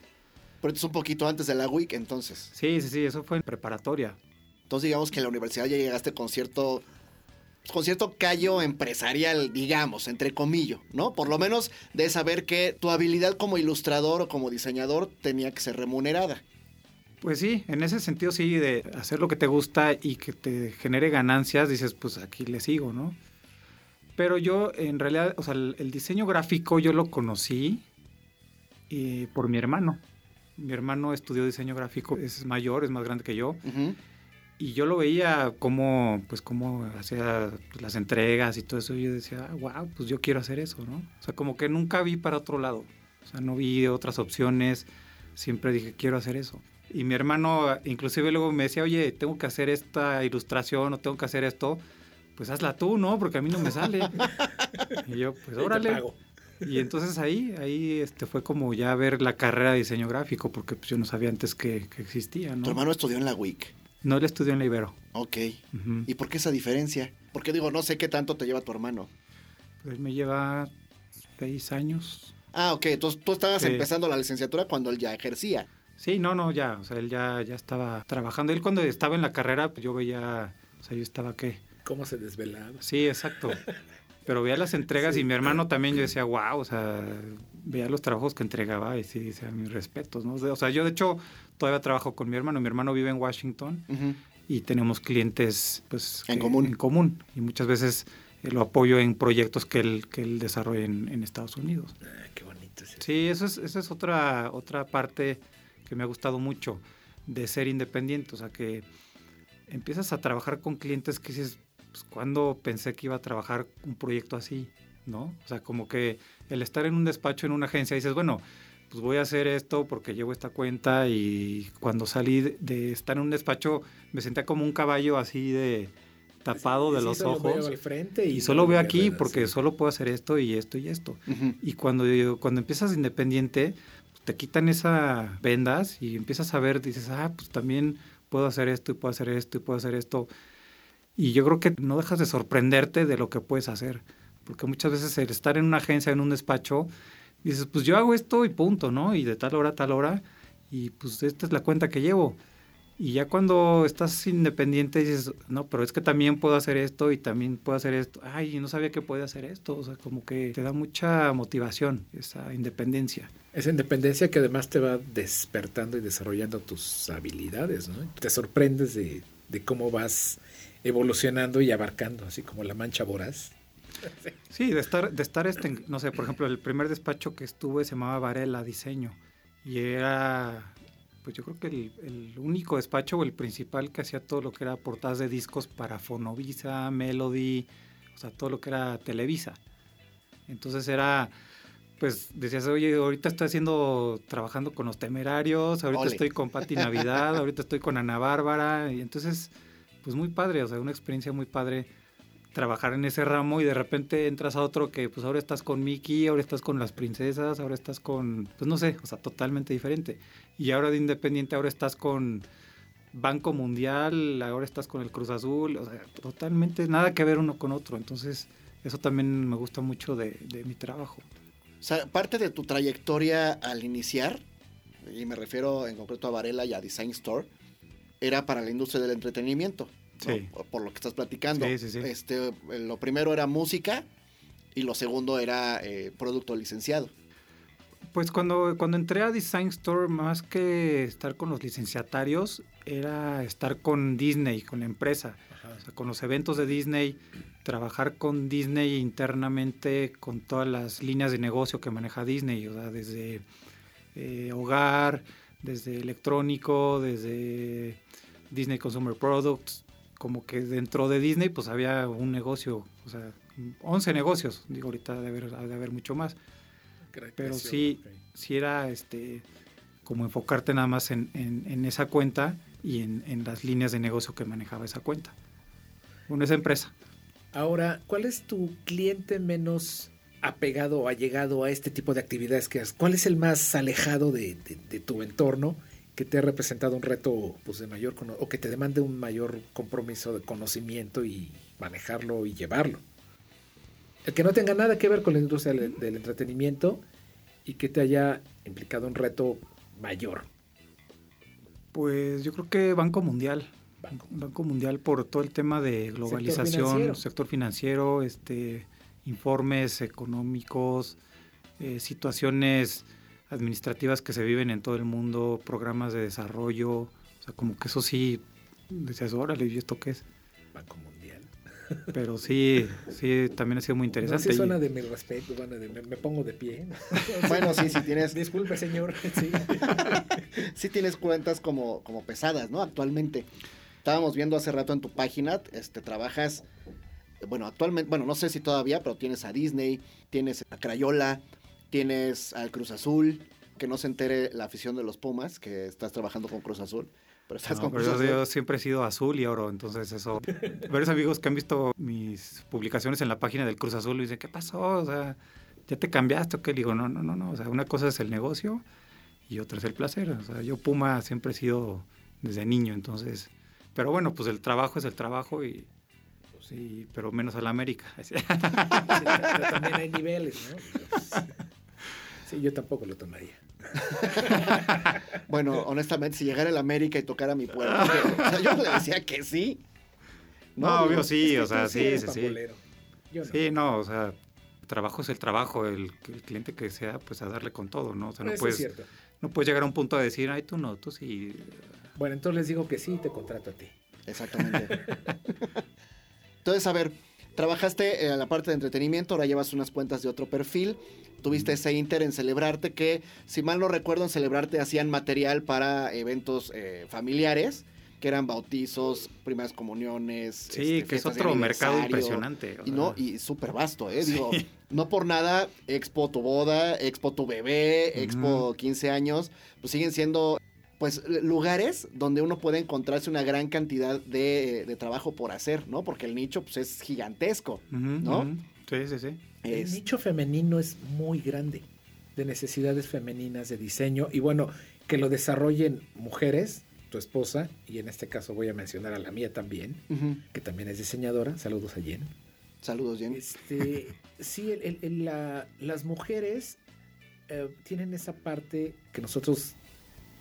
Pero esto es un poquito antes de la WIC entonces. Sí, sí, sí, eso fue en preparatoria. Entonces digamos que en la universidad ya llegaste con cierto con cierto callo empresarial, digamos, entre comillas, ¿no? Por lo menos de saber que tu habilidad como ilustrador o como diseñador tenía que ser remunerada. Pues sí, en ese sentido sí, de hacer lo que te gusta y que te genere ganancias, dices, pues aquí le sigo, ¿no? Pero yo, en realidad, o sea, el, diseño gráfico yo lo conocí eh, por mi hermano. Mi hermano estudió diseño gráfico, es mayor, es más grande que yo. Y yo lo veía como, pues, cómo hacía las entregas y todo eso. Y yo decía, wow, ah, pues yo quiero hacer eso, ¿no? O sea, como que nunca vi para otro lado. O sea, no vi otras opciones. Siempre dije, quiero hacer eso. Y mi hermano, inclusive luego me decía, oye, tengo que hacer esta ilustración o tengo que hacer esto pues hazla tú, ¿no? Porque a mí no me sale. y yo, pues órale. Y entonces ahí, ahí este, fue como ya ver la carrera de diseño gráfico, porque pues, yo no sabía antes que, que existía, ¿no? Tu hermano estudió en la WIC. No, él estudió en la Ibero. Ok. ¿Y por qué esa diferencia? Porque digo, no sé qué tanto te lleva tu hermano. Pues me lleva seis años. Ah, ok. Entonces tú estabas Sí. empezando la licenciatura cuando él ya ejercía. Sí, no, no, ya, o sea, él ya, ya estaba trabajando. Él cuando estaba en la carrera, pues yo veía, o sea, yo estaba, ¿qué? ¿Cómo se desvelaba? Sí, exacto. Pero veía las entregas Sí. y mi hermano también, yo decía, wow, o sea, veía los trabajos que entregaba y sí, decía, mis respetos, ¿no? O sea, yo de hecho todavía trabajo con mi hermano. Mi hermano vive en Washington y tenemos clientes, pues... En que- común. En común. Y muchas veces eh, lo apoyo en proyectos que él, que él desarrolla en, en Estados Unidos. Ah, qué bonito. Sí, eso es, esa es otra, otra parte que me ha gustado mucho de ser independiente. O sea, que empiezas a trabajar con clientes que dices, pues, ¿cuándo pensé que iba a trabajar un proyecto así? ¿No? O sea, como que el estar en un despacho, en una agencia, dices, bueno, pues voy a hacer esto porque llevo esta cuenta y cuando salí de- estar en un despacho me sentía como un caballo así de tapado de Sí, los solo veo ojos al frente y no solo veo aquí ruedas, porque sí. solo puedo hacer esto y esto y esto. Ujú. Y cuando, cuando empiezas independiente, te quitan esas vendas y empiezas a ver, dices, ah, pues también puedo hacer esto y puedo hacer esto y puedo hacer esto. Y yo creo que no dejas de sorprenderte de lo que puedes hacer. Porque muchas veces el estar en una agencia, en un despacho, dices, pues yo hago esto y punto, ¿no? Y de tal hora a tal hora, y pues esta es la cuenta que llevo. Y ya cuando estás independiente dices, no, pero es que también puedo hacer esto y también puedo hacer esto. Ay, no sabía que podía hacer esto. O sea, como que te da mucha motivación esa independencia. Esa independencia que además te va despertando y desarrollando tus habilidades, ¿no? Te sorprendes de, de cómo vas evolucionando y abarcando, así como la mancha voraz. Sí, de estar, de estar este, no sé, por ejemplo, el primer despacho que estuve se llamaba Varela Diseño. Y era, pues yo creo que el, el único despacho o el principal que hacía todo lo que era portadas de discos para Fonovisa, Melody, o sea, todo lo que era Televisa. Entonces era, pues decías, oye, ahorita estoy haciendo, trabajando con los temerarios, ahorita Ole. estoy con Pati Navidad, ahorita estoy con Ana Bárbara, y entonces, pues muy padre, o sea, una experiencia muy padre trabajar en ese ramo y de repente entras a otro que pues ahora estás con Mickey, ahora estás con las princesas, ahora estás con, pues no sé, o sea, totalmente diferente. Y ahora de independiente, ahora estás con Banco Mundial, ahora estás con el Cruz Azul, o sea, totalmente nada que ver uno con otro. Entonces, eso también me gusta mucho de, de mi trabajo. O sea, parte de tu trayectoria al iniciar, y me refiero en concreto a Varela y a Design Store, era para la industria del entretenimiento. ¿No? Sí. Por- Por lo que estás platicando. Sí, sí, sí. Este, eh, lo primero era música y lo segundo era eh, producto licenciado. Pues cuando, cuando entré a Design Store, más que estar con los licenciatarios, era estar con Disney, con la empresa. O sea, con los eventos de Disney, trabajar con Disney internamente, con todas las líneas de negocio que maneja Disney, o sea, desde eh, hogar, desde electrónico, desde Disney Consumer Products, como que dentro de Disney pues había un negocio, o sea, 11 negocios, digo ahorita de haber, ha de haber mucho más, pero sí, sí era este como enfocarte nada más en, en- en esa cuenta y en, en las líneas de negocio que manejaba esa cuenta. Bueno, esa empresa. Ahora, ¿cuál es tu cliente menos apegado o allegado a este tipo de actividades que haces? ¿Cuál es el más alejado de, de- de tu entorno que te ha representado un reto pues, de mayor o que te demande un mayor compromiso de conocimiento y manejarlo y llevarlo? El que no tenga nada que ver con la industria del, del entretenimiento y que te haya implicado un reto mayor. Pues yo creo que Banco Mundial. Banco, Mundial por todo el tema de globalización, financiero. sector financiero, este, informes económicos, eh, situaciones administrativas que se viven en todo el mundo, programas de desarrollo, o sea, como que eso sí, decías, órale, ¿y esto qué es? Banco Mundial. Pero sí, sí, también ha sido muy interesante. No, sí Y- suena de mi respeto, bueno, de- me, me pongo de pie. Bueno, sí, sí tienes, Disculpe, señor. Sí. sí tienes cuentas como, como pesadas, ¿no? Actualmente. Estábamos viendo hace rato en tu página, este, trabajas, bueno, actualmente, bueno, no sé si todavía, pero tienes a Disney, tienes a Crayola, tienes al Cruz Azul, que no se entere la afición de los Pumas, que estás trabajando con Cruz Azul, pero estás No, con Cruz yo, Azul. yo siempre he sido azul y oro, entonces eso. Varios amigos que han visto mis publicaciones en la página del Cruz Azul me dicen, ¿qué pasó? O sea, ¿ya te cambiaste o qué? Le digo, no, no, no, no, o sea, una cosa es el negocio y otra es el placer. O sea, yo Puma siempre he sido desde niño, entonces, pero bueno, pues el trabajo es el trabajo y, sí, pero menos a la América. Sí, pero también hay niveles, ¿no? Sí, yo tampoco lo tomaría. bueno, honestamente, si llegara el América y tocara mi puerta, o sea, yo le decía que sí. No, obvio sí, o sea, sí, sí, sí. Yo no. Sí, no, o sea, trabajo es el trabajo, el, el cliente que sea, pues a darle con todo, ¿no? O sea, no Eso puedes, es cierto. no puedes llegar a un punto de decir, ay, tú no, tú sí. Bueno, entonces les digo que sí y te contrato a ti. Exactamente. Entonces, a ver, trabajaste en la parte de entretenimiento, ahora llevas unas cuentas de otro perfil. Tuviste ese inter en Celebrarte que, si mal no recuerdo, en Celebrarte hacían material para eventos eh, familiares, que eran bautizos, primeras comuniones. Sí, este, que es otro mercado impresionante. Y no, y súper vasto, ¿eh? Sí. Digo, no por nada, Expo tu boda, Expo tu bebé, Expo 15 años, pues siguen siendo, pues, lugares donde uno puede encontrarse una gran cantidad de, de trabajo por hacer, ¿no? Porque el nicho, pues, es gigantesco. ¿no? Sí, sí, sí. El Es- nicho femenino es muy grande, de necesidades femeninas, de diseño, y bueno, que lo desarrollen mujeres, tu esposa, y en este caso voy a mencionar a la mía también, que también es diseñadora, saludos a Jen. Saludos, Jen. Este, sí, el- el- el- la- las mujeres eh, tienen esa parte que nosotros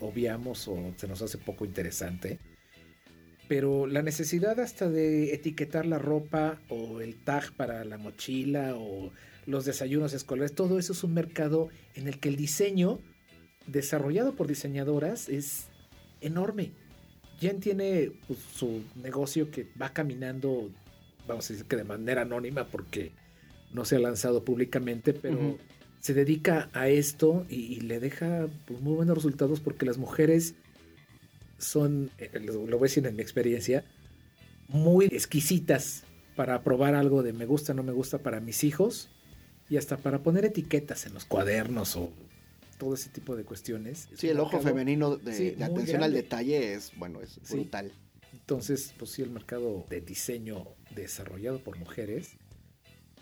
obviamos o se nos hace poco interesante, pero la necesidad hasta de etiquetar la ropa o el tag para la mochila o los desayunos escolares, todo eso es un mercado en el que el diseño desarrollado por diseñadoras es enorme. Jen tiene pues, su negocio que va caminando, vamos a decir que de manera anónima porque no se ha lanzado públicamente, pero. Se dedica a esto y, y le deja pues, muy buenos resultados porque las mujeres son, eh, lo, lo voy a decir en mi experiencia, muy exquisitas para probar algo de me gusta, no me gusta para mis hijos y hasta para poner etiquetas en los cuadernos o todo ese tipo de cuestiones. Es Sí, el ojo femenino de, sí, de muy atención al detalle es, bueno, es Sí. brutal. Entonces, pues sí, el mercado de diseño desarrollado por mujeres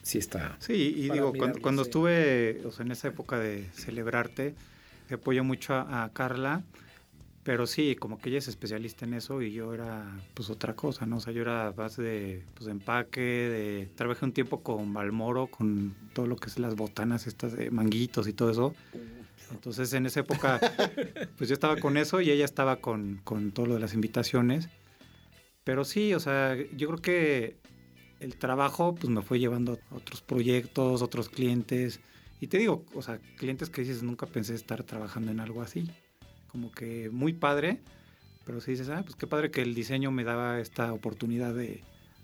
sí está. Sí, y digo, cuando, cuando estuve o sea, en esa época de celebrarte, apoyo mucho a, a Carla, pero sí, como que ella es especialista en eso y yo era pues otra cosa, ¿no? O sea, yo era base de pues, empaque, de trabajé un tiempo con Balmoro, con todo lo que es las botanas estas de manguitos y todo eso. Entonces en esa época, pues yo estaba con eso y ella estaba con, con todo lo de las invitaciones. Pero sí, o sea, yo creo que el trabajo pues me fue llevando a otros proyectos, otros clientes. Y te digo, o sea, clientes que dices, nunca pensé estar trabajando en algo así. Como que muy padre, pero si dices, ah, pues qué padre que el diseño me daba esta oportunidad de,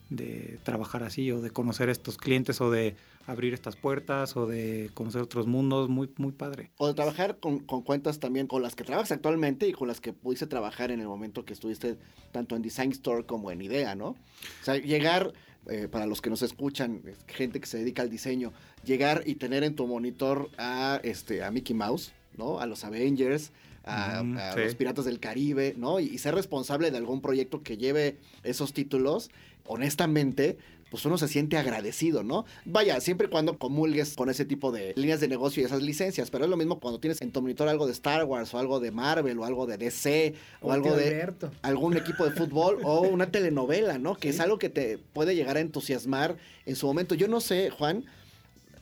de trabajar así o de conocer estos clientes o de abrir estas puertas o de conocer otros mundos, muy, muy padre. O de trabajar con, con cuentas también con las que trabajas actualmente y con las que pudiste trabajar en el momento que estuviste tanto en Design Store como en Idea, ¿no? O sea, llegar, eh, para los que nos escuchan, gente que se dedica al diseño, llegar y tener en tu monitor a, este, a Mickey Mouse, ¿no? A los Avengers, a, Ujú, a sí. los Piratas del Caribe, ¿no? Y, y ser responsable de algún proyecto que lleve esos títulos, honestamente, pues uno se siente agradecido, ¿no? Vaya, siempre y cuando comulgues con ese tipo de líneas de negocio y esas licencias, pero es lo mismo cuando tienes en tu monitor algo de Star Wars o algo de Marvel o algo de DC o, algo de Alberto. algún equipo de fútbol o una telenovela, ¿no? Que Sí. es algo que te puede llegar a entusiasmar en su momento. Yo no sé, Juan,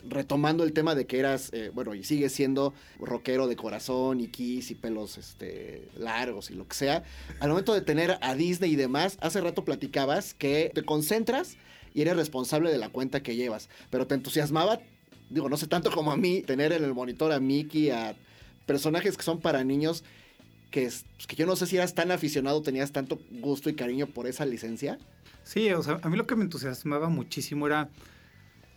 retomando el tema de que eras, eh, bueno, y sigues siendo rockero de corazón y kiss y pelos este, largos y lo que sea, al momento de tener a Disney y demás, hace rato platicabas que te concentras y eres responsable de la cuenta que llevas, pero te entusiasmaba, digo, no sé tanto como a mí, tener en el monitor a Mickey, a personajes que son para niños, que, es- pues, que yo no sé si eras tan aficionado, tenías tanto gusto y cariño por esa licencia. Sí, o sea, a mí lo que me entusiasmaba muchísimo era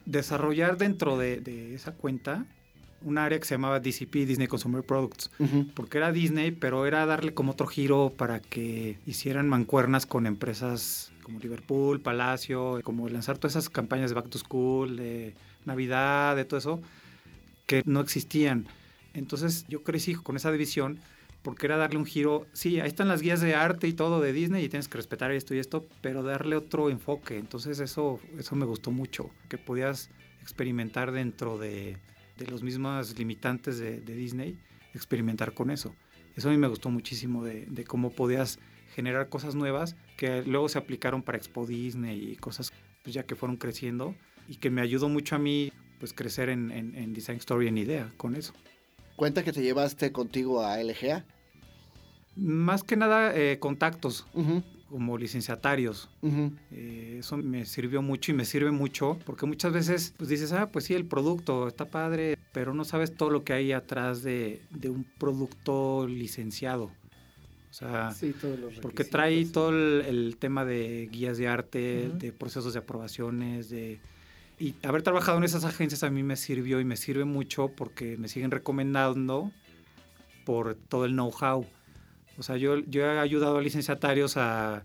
desarrollar dentro de, de esa cuenta un área que se llamaba DCP, Disney Consumer Products, porque era Disney, pero era darle como otro giro para que hicieran mancuernas con empresas como Liverpool, Palacio, como lanzar todas esas campañas de Back to School, de Navidad, de todo eso, que no existían. Entonces yo crecí con esa división porque era darle un giro, sí, ahí están las guías de arte y todo de Disney y tienes que respetar esto y esto, pero darle otro enfoque. Entonces eso, eso me gustó mucho, que podías experimentar dentro de, de los mismos limitantes de, de Disney, experimentar con eso. Eso a mí me gustó muchísimo de, de cómo podías generar cosas nuevas que luego se aplicaron para Expo Disney y cosas pues, ya que fueron creciendo y que me ayudó mucho a mí pues crecer en, en, en Design Story en idea con eso. Cuenta que te llevaste contigo a LGA. Más que nada eh, contactos como licenciatarios. ujú. Eh, eso me sirvió mucho y me sirve mucho porque muchas veces pues dices, ah, pues sí, el producto está padre, pero no sabes todo lo que hay atrás de, de un producto licenciado. O sea, Sí, todos los porque trae sí. todo el, el tema de guías de arte, Ujú. de procesos de aprobaciones, de... Y haber trabajado en esas agencias a mí me sirvió y me sirve mucho porque me siguen recomendando por todo el know-how. O sea, yo, yo he ayudado a licenciatarios a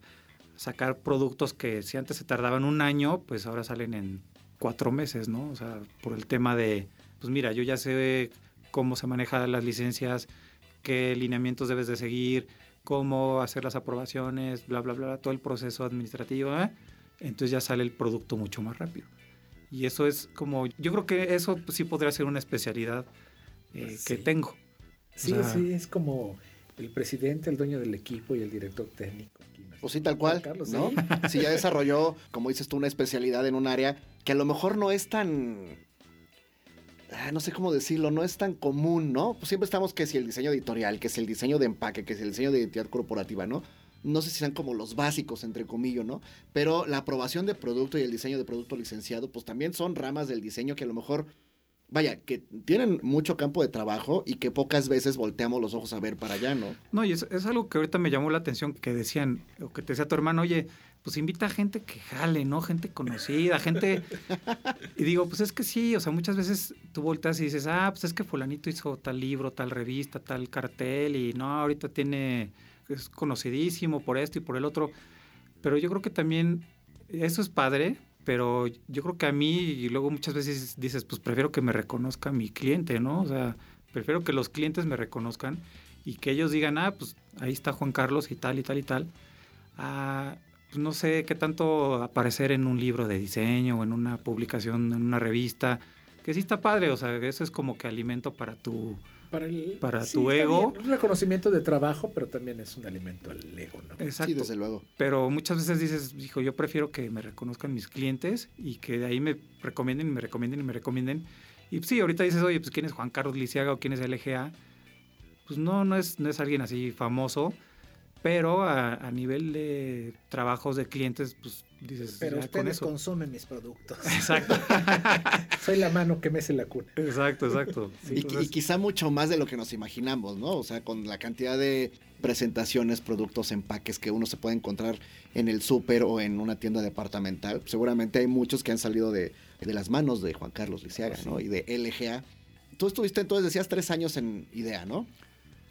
sacar productos que si antes se tardaban un año, pues ahora salen en cuatro meses, ¿no? O sea, por el tema de, pues mira, yo ya sé cómo se manejan las licencias, qué lineamientos debes de seguir, cómo hacer las aprobaciones, bla, bla, bla, todo el proceso administrativo, ¿eh? entonces ya sale el producto mucho más rápido. Y eso es como, yo creo que eso sí podría ser una especialidad eh, que tengo. Sí, O sea- sí, es como el presidente, el dueño del equipo y el director técnico. Pues sí, tal cual, Carlos, ¿no? sí. Si ya desarrolló, como dices tú, una especialidad en un área que a lo mejor no es tan... ah, no sé cómo decirlo, no es tan común, ¿no? Pues siempre estamos que si el diseño editorial, que si el diseño de empaque, que si el diseño de identidad corporativa, ¿no? No sé si sean como los básicos, entre comillas, ¿no? Pero la aprobación de producto y el diseño de producto licenciado, pues también son ramas del diseño que a lo mejor, vaya, que tienen mucho campo de trabajo y que pocas veces volteamos los ojos a ver para allá, ¿no? No, y es, es algo que ahorita me llamó la atención, que decían, o que te decía tu hermano, oye, pues invita a gente que jale, ¿no? Gente conocida, gente... Y digo, pues es que sí, o sea, muchas veces tú volteas y dices, ah, pues es que fulanito hizo tal libro, tal revista, tal cartel, y no, ahorita tiene, es conocidísimo por esto y por el otro. Pero yo creo que también eso es padre, pero yo creo que a mí, y luego muchas veces dices, pues prefiero que me reconozca mi cliente, ¿no? O sea, prefiero que los clientes me reconozcan y que ellos digan, ah, pues ahí está Juan Carlos y tal y tal y tal. Ah, pues no sé qué tanto aparecer en un libro de diseño o en una publicación, en una revista, que sí está padre, o sea, eso es como que alimento para tu... Para, el- Para sí, tu ego. bien, Un reconocimiento de trabajo, pero también es un alimento al ego, ¿no? Exacto. Sí, desde luego. Pero muchas veces dices, hijo, yo prefiero que me reconozcan mis clientes y que de ahí me recomienden y me recomienden y me recomienden. Y pues, sí, ahorita dices, oye, pues quién es Juan Carlos Lisiaga o quién es LGA. Pues no, no es, no es alguien así famoso, pero a, a nivel de trabajos de clientes, pues dices, Pero con ustedes eso. consumen mis productos. Exacto, Soy la mano que mece la cuna. exacto, exacto. Y, y Entonces, quizá mucho más de lo que nos imaginamos, ¿no? O sea, con la cantidad de presentaciones, productos, empaques que uno se puede encontrar en el súper o en una tienda departamental, seguramente hay muchos que han salido de, de las manos de Juan Carlos Lisiaga, ¿no? Y de LGA. Tú estuviste entonces, decías, tres años en IDEA, ¿no?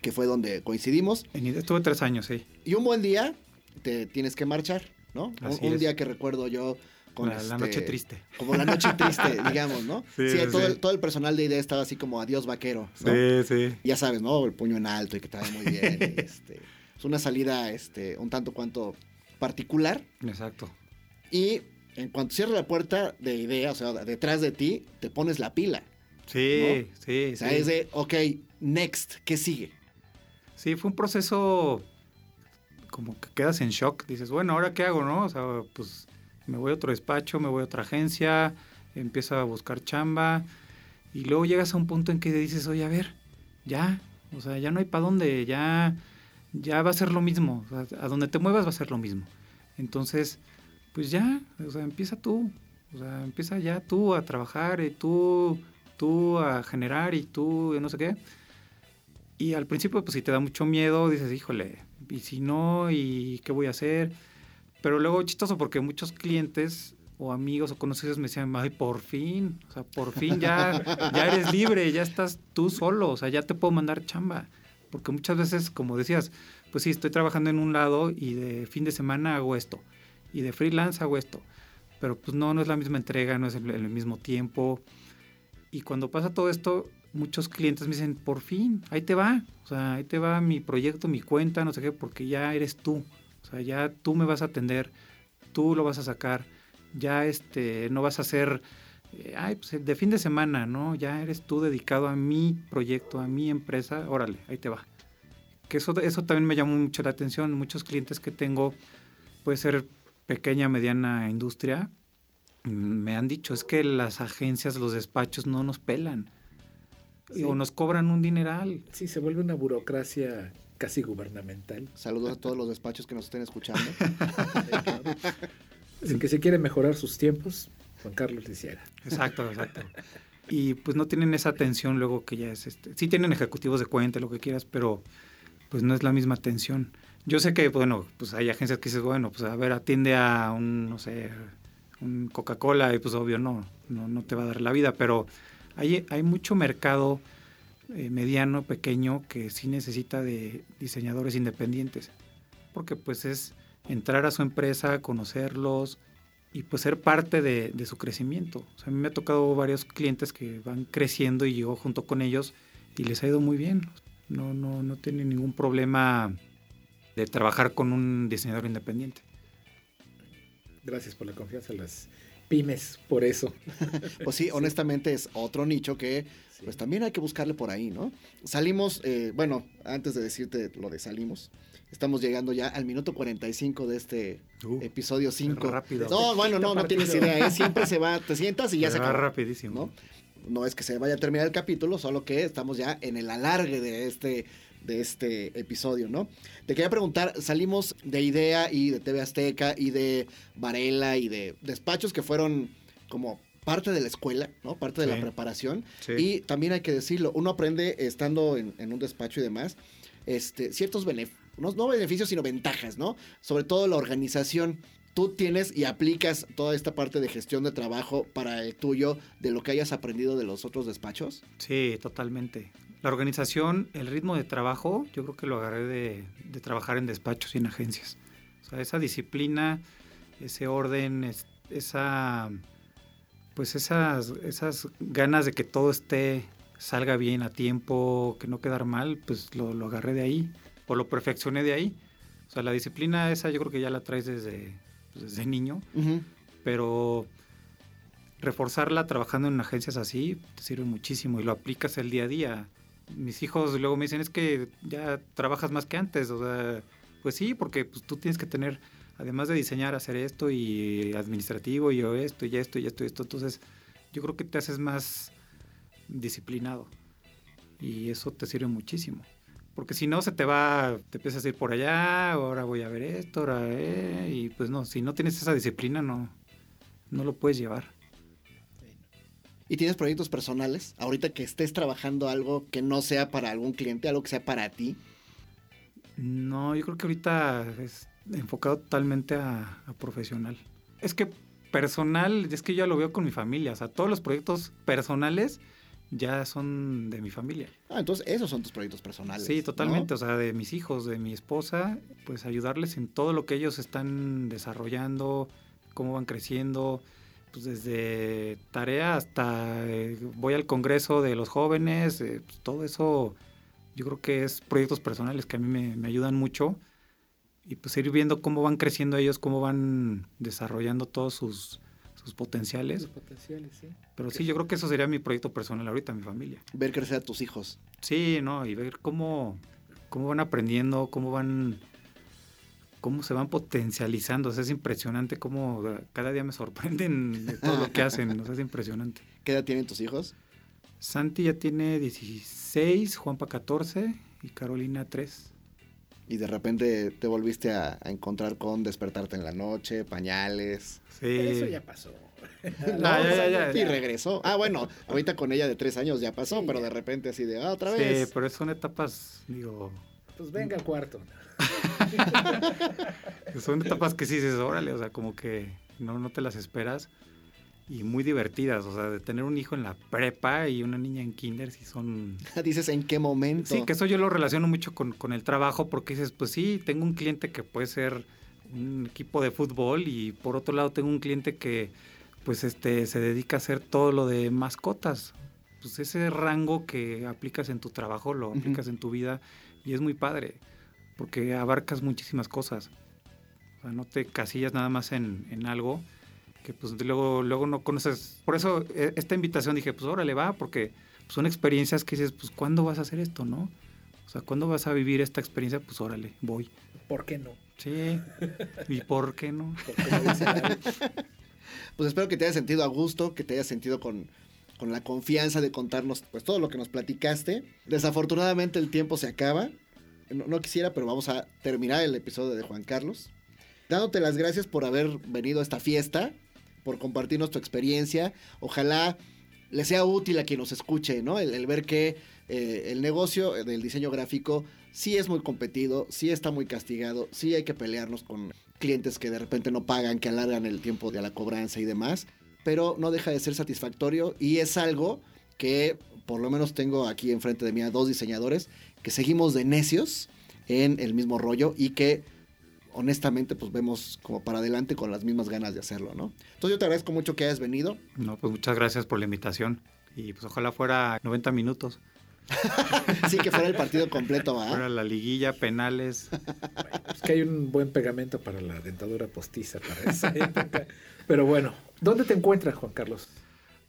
Que fue donde coincidimos. en idea estuve tres años, sí. Y un buen día te tienes que marchar, ¿no? Un- Así un es. día que recuerdo yo con La, la este- noche triste. Como la noche triste, digamos, ¿no? Sí, Sí, sí, todo, sí. El, todo el personal de IDEA estaba así como adiós vaquero, ¿no? sí. ya sabes, ¿no? El puño en alto y que te va muy bien. este, es una salida este, un tanto cuanto particular. Exacto. Y en cuanto cierra la puerta de idea, o sea, detrás de ti, te pones la pila. Sí, sí, O sea, sí. es de, ok, next, ¿qué sigue? Sí, fue un proceso como que quedas en shock. Dices, bueno, ¿ahora qué hago, no? O sea, pues me voy a otro despacho, me voy a otra agencia, empiezo a buscar chamba y luego llegas a un punto en que dices, oye, a ver, ya, o sea, ya no hay para dónde, ya, ya va a ser lo mismo. O sea, a donde te muevas va a ser lo mismo. Entonces, pues ya, o sea, empieza tú. O sea, empieza ya tú a trabajar y tú, tú a generar y tú, no sé qué. Y al principio, pues si te da mucho miedo, dices, híjole, ¿y si no? ¿Y qué voy a hacer? Pero luego chistoso porque muchos clientes o amigos o conocidos me decían, ay, por fin, o sea, por fin ya, ya eres libre, ya estás tú solo, o sea, ya te puedo mandar chamba. Porque muchas veces, como decías, pues sí, estoy trabajando en un lado y de fin de semana hago esto, y de freelance hago esto, pero pues no, no es la misma entrega, no es el, el mismo tiempo. Y cuando pasa todo esto, muchos clientes me dicen, por fin, ahí te va, o sea, ahí te va mi proyecto, mi cuenta, no sé qué, porque ya eres tú, o sea, ya tú me vas a atender, tú lo vas a sacar, ya este, no vas a ser eh, ay, pues de fin de semana, ¿no? Ya eres tú dedicado a mi proyecto, a mi empresa, órale, ahí te va. Que eso, eso también me llamó mucho la atención. Muchos clientes que tengo, puede ser pequeña, mediana industria, me han dicho, es que las agencias, los despachos no nos pelan. Sí. O nos cobran un dineral. Sí, se vuelve una burocracia casi gubernamental. Saludos a todos los despachos que nos estén escuchando. Así que si quiere mejorar sus tiempos, Juan Carlos Lisiaga. Exacto, exacto. Y pues no tienen esa atención luego que ya es este. Sí tienen ejecutivos de cuenta, lo que quieras, pero pues no es la misma atención. Yo sé que, bueno, pues hay agencias que dices, bueno, pues a ver, atiende a un, no sé, un Coca-Cola y pues obvio no, no, no te va a dar la vida, pero hay, hay mucho mercado eh, mediano, pequeño, que sí necesita de diseñadores independientes, porque pues es entrar a su empresa, conocerlos y pues ser parte de, su crecimiento. A mí me ha tocado varios clientes que van creciendo y yo junto con ellos y les ha ido muy bien. No, no, no tienen ningún problema de trabajar con un diseñador independiente. Gracias por la confianza las pymes, por eso. Pues sí, honestamente es otro nicho que pues también hay que buscarle por ahí, ¿no? Salimos, eh, bueno, antes de decirte lo de salimos, estamos llegando ya al minuto 45 de este Uh, episodio 5. rápido. No, bueno, no, no tienes idea, ¿eh? siempre se va, te sientas y ya se va acabó. rapidísimo. ¿no? No es que se vaya a terminar el capítulo, solo que estamos ya en el alargue de este, de este episodio, ¿no? Te quería preguntar, salimos de Idea y de TV Azteca y de Varela y de despachos que fueron como parte de la escuela, ¿no? Parte de la preparación. Sí. Y también hay que decirlo, uno aprende estando en, en un despacho y demás, este, ciertos beneficios, no, no beneficios, sino ventajas, ¿no? Sobre todo la organización. Tú tienes y aplicas toda esta parte de gestión de trabajo para el tuyo, de lo que hayas aprendido de los otros despachos. Sí, totalmente. La organización, el ritmo de trabajo, yo creo que lo agarré de, de trabajar en despachos y en agencias. O sea, esa disciplina, ese orden, es- esa, pues esas, esas ganas de que todo esté, salga bien a tiempo, que no quedar mal, pues lo, lo agarré de ahí, o lo perfeccioné de ahí. O sea, la disciplina esa yo creo que ya la traes desde, pues, desde niño pero reforzarla trabajando en agencias así te sirve muchísimo y lo aplicas el día a día. Mis hijos luego me dicen, es que ya trabajas más que antes, o sea, pues sí, porque pues, tú tienes que tener, además de diseñar, hacer esto y administrativo y esto y esto y esto y esto, entonces yo creo que te haces más disciplinado y eso te sirve muchísimo. Porque si no, se te va, te empiezas a ir por allá, ahora voy a ver esto, ahora, eh, y pues no, si no tienes esa disciplina, no, no lo puedes llevar. ¿Y tienes proyectos personales? Ahorita que estés trabajando algo que no sea para algún cliente, algo que sea para ti. No, yo creo que ahorita es enfocado totalmente a, a profesional. Es que personal, es que yo ya lo veo con mi familia, o sea, todos los proyectos personales ya son de mi familia. Ah, entonces esos son tus proyectos personales. Sí, ¿no? totalmente. O sea, de mis hijos, de mi esposa, pues ayudarles en todo lo que ellos están desarrollando, cómo van creciendo, pues desde tarea hasta eh, voy al congreso de los jóvenes, eh, pues, todo eso yo creo que es proyectos personales que a mí me, me ayudan mucho y pues ir viendo cómo van creciendo ellos, cómo van desarrollando todos sus, sus potenciales. Los potenciales, sí. Pero sí, yo creo que eso sería mi proyecto personal ahorita, mi familia. Ver crecer a tus hijos. Sí, no, y ver cómo, cómo van aprendiendo, cómo van, cómo se van potencializando. O sea, es impresionante cómo cada día me sorprenden de todo lo que hacen. O sea, es impresionante. ¿Qué edad tienen tus hijos? Santi ya tiene 16, Juanpa 14 y Carolina 3. Y de repente te volviste a, a encontrar con despertarte en la noche, pañales. Sí. Eso ya pasó. Ah, ya, ya, ya, Y ya. regresó. Ah, bueno, ahorita con ella de tres años ya pasó, Sí, pero ya. de repente así de ah, otra Sí, vez. pero son etapas, digo, Pues venga al cuarto. son etapas que sí dices, órale, o sea, como que no, no te las esperas y muy divertidas, o sea, de tener un hijo en la prepa y una niña en kinder, sí son... Dices en qué momento. Sí, que eso yo lo relaciono mucho con, con el trabajo porque dices, pues sí, tengo un cliente que puede ser un equipo de fútbol y por otro lado tengo un cliente que pues este se dedica a hacer todo lo de mascotas. Pues ese rango que aplicas en tu trabajo lo aplicas en tu vida y es muy padre porque abarcas muchísimas cosas. O sea, no te casillas nada más en, en algo que pues luego, luego no conoces. Por eso eh, esta invitación dije, pues órale va, porque son experiencias que dices, pues ¿cuándo vas a hacer esto, no? O sea, ¿cuándo vas a vivir esta experiencia? Pues órale, voy. ¿Por qué no? Sí. ¿Y por qué no? ¿Por qué no dice nadie? Pues espero que te hayas sentido a gusto, que te hayas sentido con, con la confianza de contarnos pues todo lo que nos platicaste. Desafortunadamente el tiempo se acaba. No, quisiera, pero vamos a terminar el episodio de Juan Carlos. Dándote las gracias por haber venido a esta fiesta, por compartirnos tu experiencia. Ojalá le sea útil a quien nos escuche, ¿no? El, el ver que eh, el negocio del diseño gráfico sí es muy competido, sí está muy castigado, sí hay que pelearnos con clientes que de repente no pagan, que alargan el tiempo de la cobranza y demás, pero no deja de ser satisfactorio y es algo que por lo menos tengo aquí enfrente de mí a dos diseñadores que seguimos de necios en el mismo rollo y que honestamente pues vemos como para adelante con las mismas ganas de hacerlo, ¿no? Entonces yo te agradezco mucho que hayas venido. No, pues muchas gracias por la invitación. Y pues ojalá fuera 90 minutos. Sí, que fuera el partido completo, ¿va? Fuera la liguilla, penales. Es que hay un buen pegamento para la dentadura postiza para esa época. Pero bueno, ¿dónde te encuentras, Juan Carlos?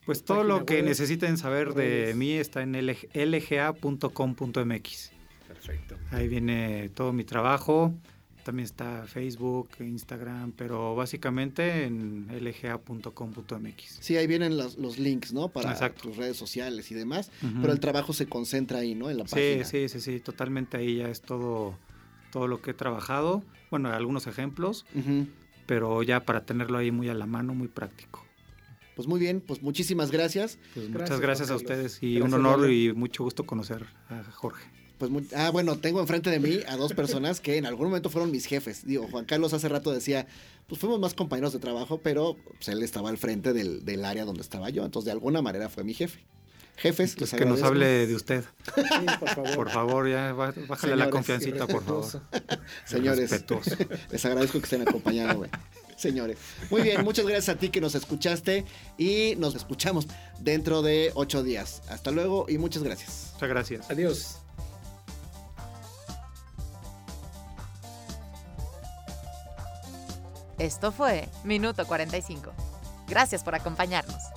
Pues todo lo que web, necesiten saber de mí está en lg- lga.com.mx. Perfecto. Ahí viene todo mi trabajo. También está Facebook, Instagram, pero básicamente en lga.com.mx. Sí, ahí vienen los, los links, ¿no? Para Exacto. tus redes sociales y demás. Pero el trabajo se concentra ahí, ¿no? En la Sí, página. sí, sí, sí, totalmente ahí ya es todo, todo lo que he trabajado. Bueno, algunos ejemplos, pero ya para tenerlo ahí muy a la mano, muy práctico. Pues muy bien, pues muchísimas gracias. Pues Gracias, muchas gracias a ustedes y Gracias, un honor y mucho gusto conocer a Jorge. Pues muy- ah, bueno, tengo enfrente de mí a dos personas que en algún momento fueron mis jefes. Digo, Juan Carlos hace rato decía, pues fuimos más compañeros de trabajo, pero pues, él estaba al frente del, del área donde estaba yo. Entonces, de alguna manera fue mi jefe. Jefes, Entonces, que nos hable de usted. Sí, por favor. Por favor, ya bá- bájale la confiancita, por favor. Señores, les agradezco que estén acompañándome. Señores, muy bien, muchas gracias a ti que nos escuchaste y nos escuchamos dentro de ocho días. Hasta luego y muchas gracias. Muchas gracias. Adiós. Esto fue Minuto 45. Gracias por acompañarnos.